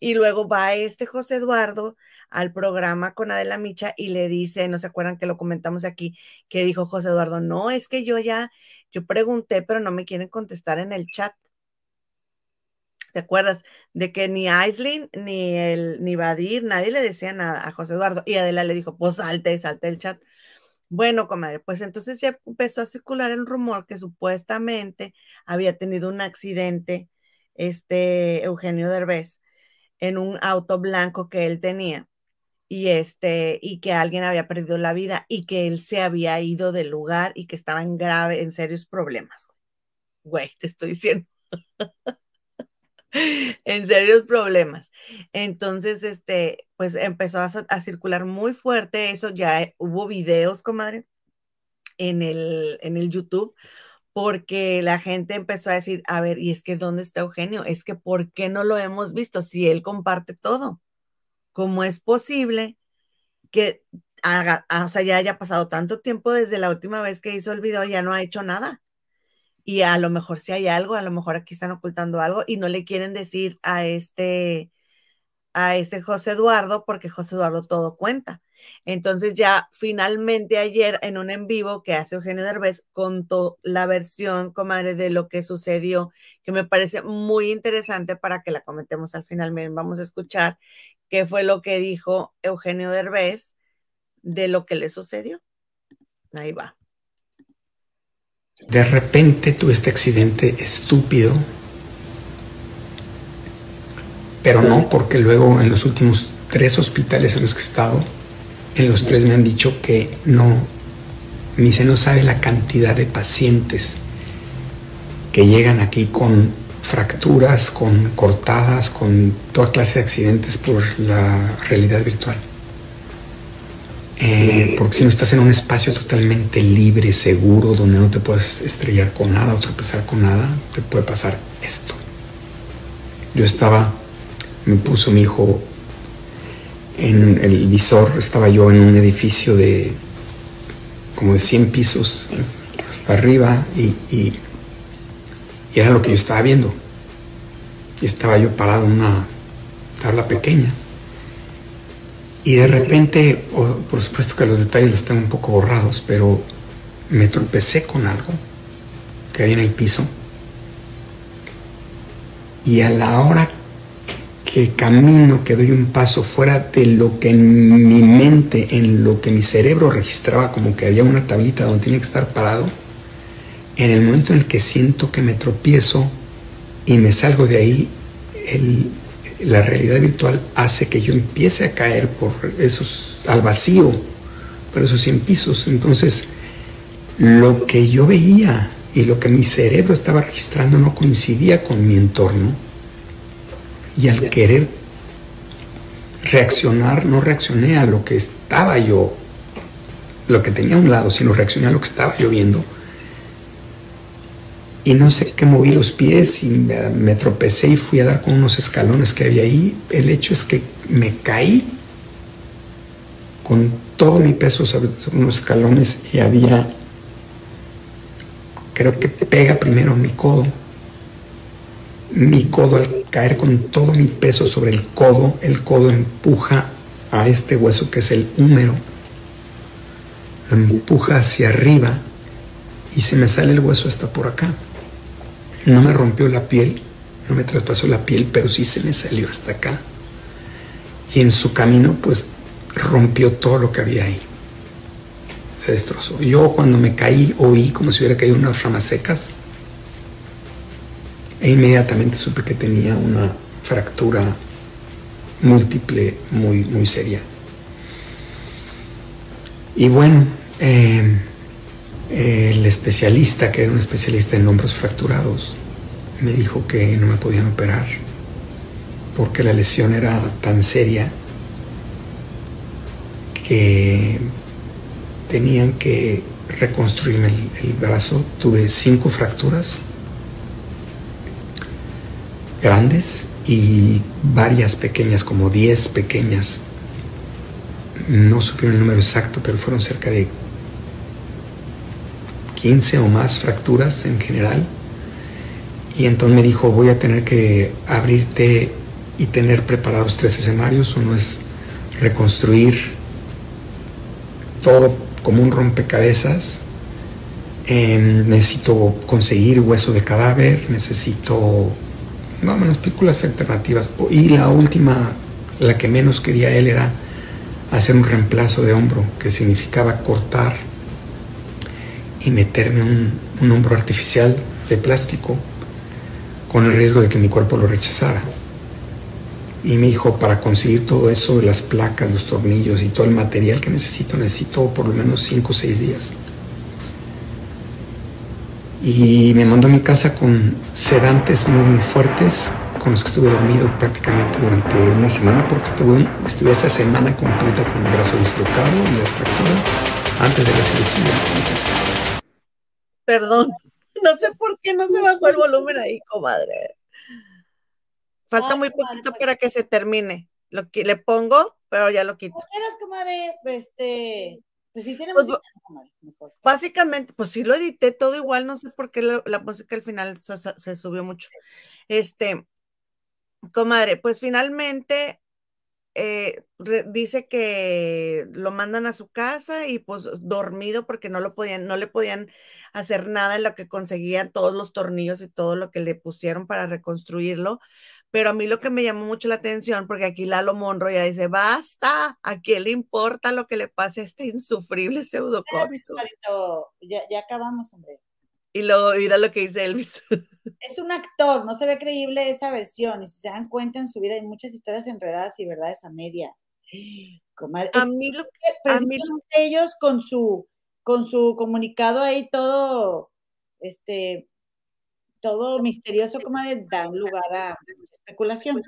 Y luego va este José Eduardo al programa con Adela Micha y le dice, no se acuerdan que lo comentamos aquí, que dijo José Eduardo, no, es que yo ya, yo pregunté, pero no me quieren contestar en el chat. ¿Te acuerdas? De que ni Aislinn, ni el, ni Badir, nadie le decía nada a José Eduardo. Y Adela le dijo, pues salte, salte el chat. Bueno, comadre, pues entonces ya empezó a circular el rumor que supuestamente había tenido un accidente, este Eugenio Derbez, en un auto blanco que él tenía. Y este, y que alguien había perdido la vida y que él se había ido del lugar y que estaba en grave, en serios problemas. Güey, te estoy diciendo. en serios problemas. Entonces, este, pues empezó a, circular muy fuerte eso, ya hubo videos, comadre, en el, en el YouTube, porque la gente empezó a decir, a ver, y es que ¿dónde está Eugenio? Es que ¿por qué no lo hemos visto si él comparte todo? ¿Cómo es posible que ah, o sea, ya haya pasado tanto tiempo desde la última vez que hizo el video, ya no ha hecho nada. Y a lo mejor si hay algo, a lo mejor aquí están ocultando algo y no le quieren decir a este, a este José Eduardo, porque José Eduardo todo cuenta. Entonces ya finalmente ayer en un en vivo que hace Eugenio Derbez contó la versión, comadre, de lo que sucedió, que me parece muy interesante para que la comentemos al final. Miren, vamos a escuchar qué fue lo que dijo Eugenio Derbez de lo que le sucedió. Ahí va. De repente tuve este accidente estúpido, pero no porque luego en los últimos tres hospitales en los que he estado, en los tres me han dicho que no, ni se no sabe la cantidad de pacientes que llegan aquí con fracturas, con cortadas, con toda clase de accidentes por la realidad virtual. Eh, porque si no estás en un espacio totalmente libre, seguro, donde no te puedes estrellar con nada o tropezar con nada, te puede pasar esto. Yo estaba, me puso mi hijo en el visor, estaba yo en un edificio de como de 100 pisos hasta arriba y, y era lo que yo estaba viendo. Y estaba yo parado en una tabla pequeña y de repente, por supuesto que los detalles los tengo un poco borrados, pero me tropecé con algo que había en el piso. Y a la hora que camino, que doy un paso fuera de lo que en mi mente, en lo que mi cerebro registraba como que había una tablita donde tenía que estar parado, en el momento en el que siento que me tropiezo y me salgo de ahí, el, la realidad virtual hace que yo empiece a caer por esos, al vacío, por esos 100 pisos. Entonces, lo que yo veía y lo que mi cerebro estaba registrando no coincidía con mi entorno. Y al querer reaccionar, no reaccioné a lo que estaba yo, lo que tenía a un lado, sino reaccioné a lo que estaba yo viendo y no sé qué moví los pies y me, tropecé y fui a dar con unos escalones que había ahí. El hecho es que me caí con todo mi peso sobre, unos escalones y había, creo que pega primero mi codo. Mi codo al caer con todo mi peso sobre el codo, el codo empuja a este hueso que es el húmero, empuja hacia arriba y se me sale el hueso hasta por acá. No me rompió la piel, no me traspasó la piel, pero sí se me salió hasta acá. Y en su camino, pues rompió todo lo que había ahí. Se destrozó. Yo cuando me caí oí como si hubiera caído unas ramas secas. E inmediatamente supe que tenía una fractura múltiple muy, muy seria. Y bueno, eh, el especialista, que era un especialista en hombros fracturados, me dijo que no me podían operar porque la lesión era tan seria que tenían que reconstruirme el, brazo. Tuve cinco fracturas grandes y varias pequeñas, como diez pequeñas. No supieron el número exacto, pero fueron cerca de 15 o más fracturas en general. Y entonces me dijo, voy a tener que abrirte y tener preparados tres escenarios. Uno es reconstruir todo como un rompecabezas. Em, necesito conseguir hueso de cadáver, necesito no menos películas alternativas. Y la última, la que menos quería él era hacer un reemplazo de hombro, que significaba cortar y meterme un, hombro artificial de plástico con el riesgo de que mi cuerpo lo rechazara. Y me dijo, para conseguir todo eso, las placas, los tornillos y todo el material que necesito, necesito por lo menos 5 o 6 días. Y me mandó a mi casa con sedantes muy fuertes, con los que estuve dormido prácticamente durante una semana, porque estuve, estuve esa semana completa con el brazo dislocado y las fracturas antes de la cirugía. Perdón. No sé por qué no se bajó el volumen ahí, comadre. Falta muy poquito para que se termine. Lo que le pongo pero ya lo quito. ¿Cómo quieras, comadre? Este, pues sí tiene Pues, música, comadre, mejor. Básicamente, pues sí lo edité todo igual, no sé por qué la, la música al final se- se subió mucho. Este, comadre, pues finalmente eh, re- dice que lo mandan a su casa y pues dormido porque no lo podían, no le podían hacer nada en lo que conseguían todos los tornillos y todo lo que le pusieron para reconstruirlo. Pero a mí lo que me llamó mucho la atención, porque aquí Lalo Monro ya dice, basta, ¿a quién le importa lo que le pase a este insufrible pseudocómico? Ya, ya acabamos, hombre. Y luego mira lo que dice Elvis. Es un actor, no se ve creíble esa versión. Y si se dan cuenta en su vida hay muchas historias enredadas y verdades a medias. Comadre, A mí lo que a mí precisamente ellos con su, con su comunicado ahí todo, este, todo misterioso, comadre, dan lugar a especulación.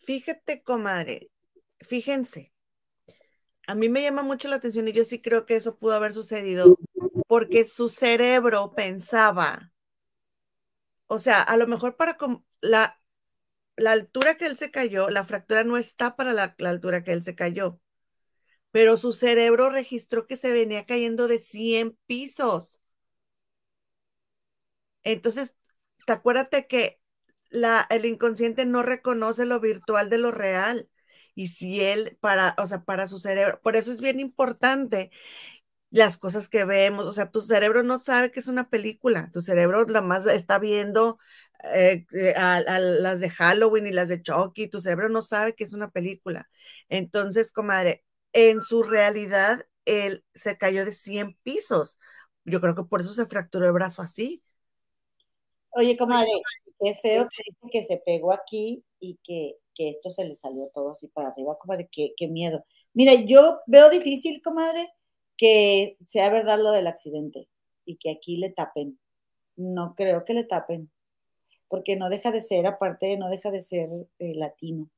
Fíjate, comadre, fíjense, a mí me llama mucho la atención y yo sí creo que eso pudo haber sucedido porque su cerebro pensaba, o sea, a lo mejor para la, la altura que él se cayó, la fractura no está para la, la altura que él se cayó, pero su cerebro registró que se venía cayendo de 100 pisos. Entonces, te acuérdate que la, el inconsciente no reconoce lo virtual de lo real. Y si él, para, o sea, para su cerebro, por eso es bien importante las cosas que vemos, o sea, tu cerebro no sabe que es una película, tu cerebro nada más está viendo eh, eh, a, a las de Halloween y las de Chucky, tu cerebro no sabe que es una película. Entonces, comadre, en su realidad, él se cayó de 100 pisos. Yo creo que por eso se fracturó el brazo así. Oye, comadre, qué feo que dice que se pegó aquí y que, que esto se le salió todo así para arriba, comadre, qué, qué miedo. Mira, yo veo difícil, comadre, que sea verdad lo del accidente y que aquí le tapen. No creo que le tapen, porque no deja de ser, aparte, no deja de ser eh, latino.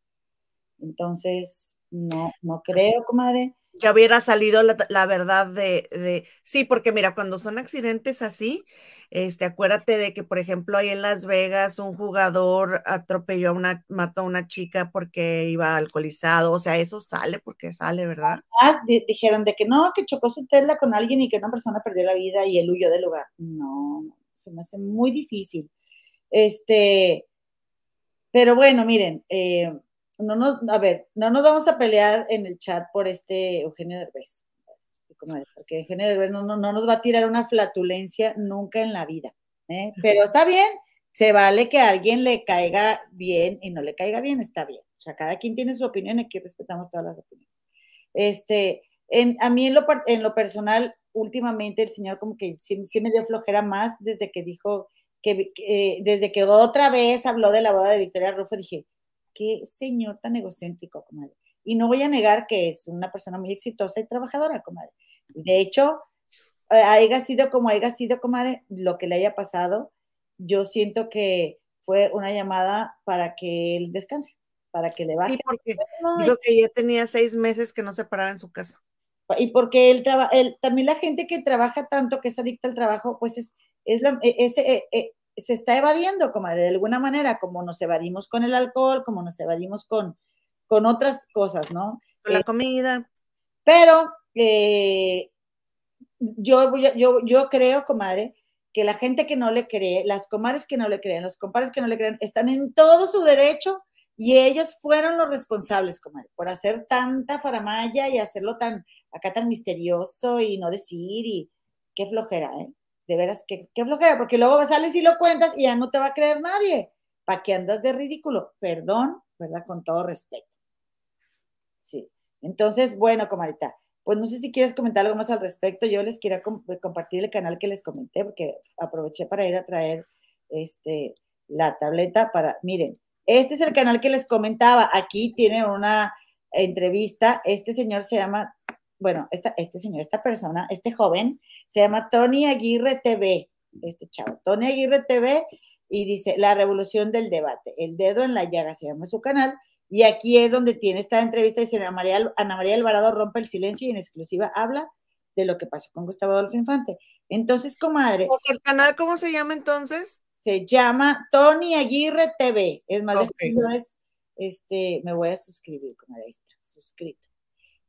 Entonces, no, no creo, comadre. Que hubiera salido la, la verdad de, sí, porque mira, cuando son accidentes así, este, acuérdate de que, por ejemplo, ahí en Las Vegas un jugador atropelló a una, mató a una chica porque iba alcoholizado, o sea, eso sale porque sale, ¿verdad? Más di- dijeron de que no, que chocó su Tesla con alguien y que una persona perdió la vida y él huyó del lugar. No, se me hace muy difícil. Este, pero bueno, miren, eh, no nos, a ver, no nos vamos a pelear en el chat por este Eugenio Derbez, porque Eugenio Derbez no, no, no nos va a tirar una flatulencia nunca en la vida, ¿eh? Pero está bien, se vale que a alguien le caiga bien y no le caiga bien, está bien. O sea, cada quien tiene su opinión aquí respetamos todas las opiniones. Este, en, a mí en lo, en lo personal, últimamente el señor como que sí, sí me dio flojera más desde que dijo que, que- desde que otra vez habló de la boda de Victoria Rufo, dije, qué señor tan egocéntrico, comadre. Y no voy a negar que es una persona muy exitosa y trabajadora, comadre. De hecho, eh, haya sido como haya sido, comadre, lo que le haya pasado, yo siento que fue una llamada para que él descanse, para que le baje. Sí, porque No, dijo que ya tenía seis meses que no se paraba en su casa. y porque él trabaja, también la gente que trabaja tanto, que es adicta al trabajo, pues es, es la, es, eh, eh, se está evadiendo, comadre, de alguna manera, como nos evadimos con el alcohol, como nos evadimos con, con otras cosas, ¿no? Con la Eh, comida. pero eh, yo, yo, yo creo, comadre, que la gente que no le cree, las comadres que no le creen, los compadres que no le creen, están en todo su derecho y ellos fueron los responsables, comadre, por hacer tanta faramaya y hacerlo tan, acá tan misterioso y no decir y qué flojera, ¿eh? De veras, qué, qué flojera, porque luego sales y lo cuentas y ya no te va a creer nadie. ¿Para qué andas de ridículo? Perdón, ¿verdad? Con todo respeto. Sí. Entonces, bueno, comadita, pues no sé si quieres comentar algo más al respecto. Yo les quería com- compartir el canal que les comenté porque aproveché para ir a traer este, la tableta para, miren, este es el canal que les comentaba. Aquí tiene una entrevista. Este señor se llama, bueno, esta, este señor, esta persona, este joven, se llama Tony Aguirre TV, este chavo, Tony Aguirre TV, y dice, la revolución del debate, el dedo en la llaga, se llama su canal. Y aquí es donde tiene esta entrevista, dice Ana María, Ana María Alvarado rompe el silencio y en exclusiva habla de lo que pasó con Gustavo Adolfo Infante. Entonces, comadre, O sea, el canal, ¿cómo se llama entonces? se llama Tony Aguirre TV. Es más, Ok. déjame, es, este, me voy a suscribir, comadre, ahí está, suscrito.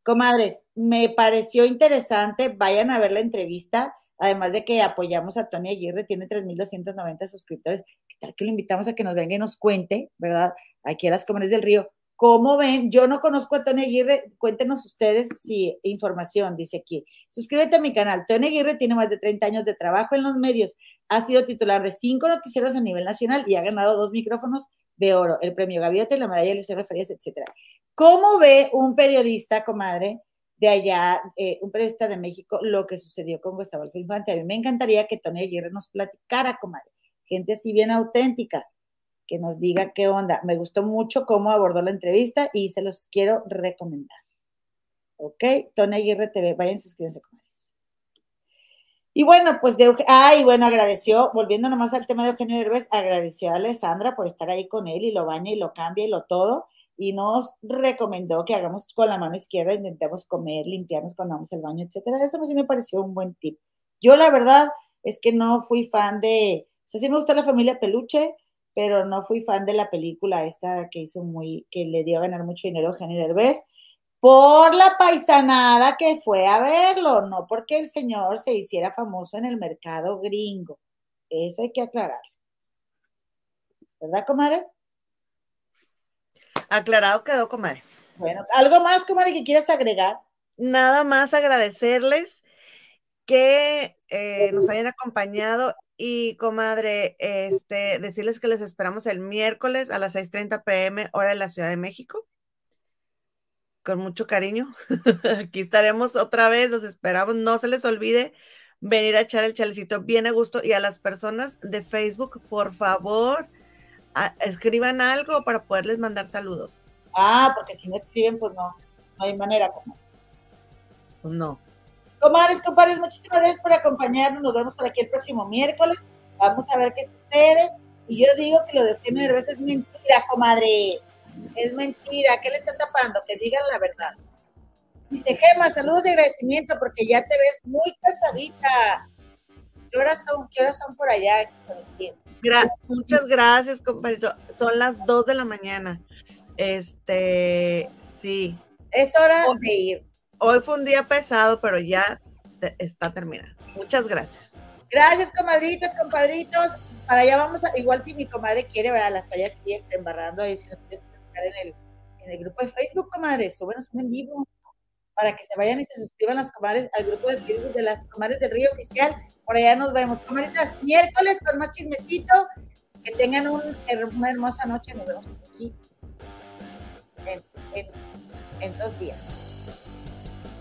Comadres, me pareció interesante, vayan a ver la entrevista, además de que apoyamos a Tony Aguirre, tiene 3.290 suscriptores, ¿qué tal que lo invitamos a que nos venga y nos cuente, verdad? Aquí a las Comadres del Río, ¿Cómo ven? Yo no conozco a Tony Aguirre. Cuéntenos ustedes si información, dice aquí. Suscríbete a mi canal. Tony Aguirre tiene más de 30 años de trabajo en los medios. Ha sido titular de cinco noticieros a nivel nacional y ha ganado dos micrófonos de oro, el premio Gaviota y la medalla Luis Farias, etcétera. ¿Cómo ve un periodista, comadre, de allá, eh, un periodista de México, lo que sucedió con Gustavo Infante? A mí me encantaría que Tony Aguirre nos platicara, comadre. Gente así bien auténtica que nos diga qué onda. Me gustó mucho cómo abordó la entrevista y se los quiero recomendar. Ok, Tony Aguirre TV, vayan, suscríbanse, comadres. Y bueno, pues de ah, bueno, agradeció, volviendo nomás al tema de Eugenio Derbez, agradeció a Alessandra por estar ahí con él y lo baña y lo cambia y lo todo, y nos recomendó que hagamos con la mano izquierda, intentemos comer, limpiarnos cuando vamos al baño, etcétera. Eso sí me pareció un buen tip. Yo la verdad es que no fui fan de, o sí me gustó la familia Peluche, pero no fui fan de la película esta que hizo muy, que le dio a ganar mucho dinero a Eugenio Derbez, por la paisanada que fue a verlo, no porque el señor se hiciera famoso en el mercado gringo. Eso hay que aclarar. ¿Verdad, comadre? Aclarado quedó, comadre. Bueno, ¿algo más, comadre, que quieras agregar? Nada más agradecerles que eh, nos hayan acompañado y comadre, este, decirles que les esperamos el miércoles a las 6:30 pm, hora de la Ciudad de México. Con mucho cariño. Aquí estaremos otra vez, los esperamos. No se les olvide venir a echar el chalecito bien a gusto. Y a las personas de Facebook, por favor, escriban algo para poderles mandar saludos. Ah, porque si no escriben, pues no, no hay manera. Pues no. Comadres, compadres, muchísimas gracias por acompañarnos. Nos vemos por aquí el próximo miércoles. Vamos a ver qué sucede. Y yo digo que lo de Eugenio Derbez es mentira, comadre. Es mentira. ¿Qué le está tapando? Que digan la verdad. Dice Gema, saludos de agradecimiento porque ya te ves muy cansadita. ¿Qué horas son, qué horas son por allá? Muchas gracias, compadrito. Son las 2 de la mañana. Este, sí. Es hora de ir. Hoy fue un día pesado, pero ya está terminado. Muchas gracias. Gracias, comadritas, compadritos. Para allá vamos a, igual si mi comadre quiere, ¿verdad? La estoy aquí está embarrando ahí, si nos quieres en el, en el grupo de Facebook, comadre, súbenos un en vivo para que se vayan y se suscriban las comadres al grupo de Facebook de las comadres del Río Oficial. Por allá nos vemos, comadritas, miércoles con más chismecito. Que tengan un, una hermosa noche. Nos vemos aquí en dos días.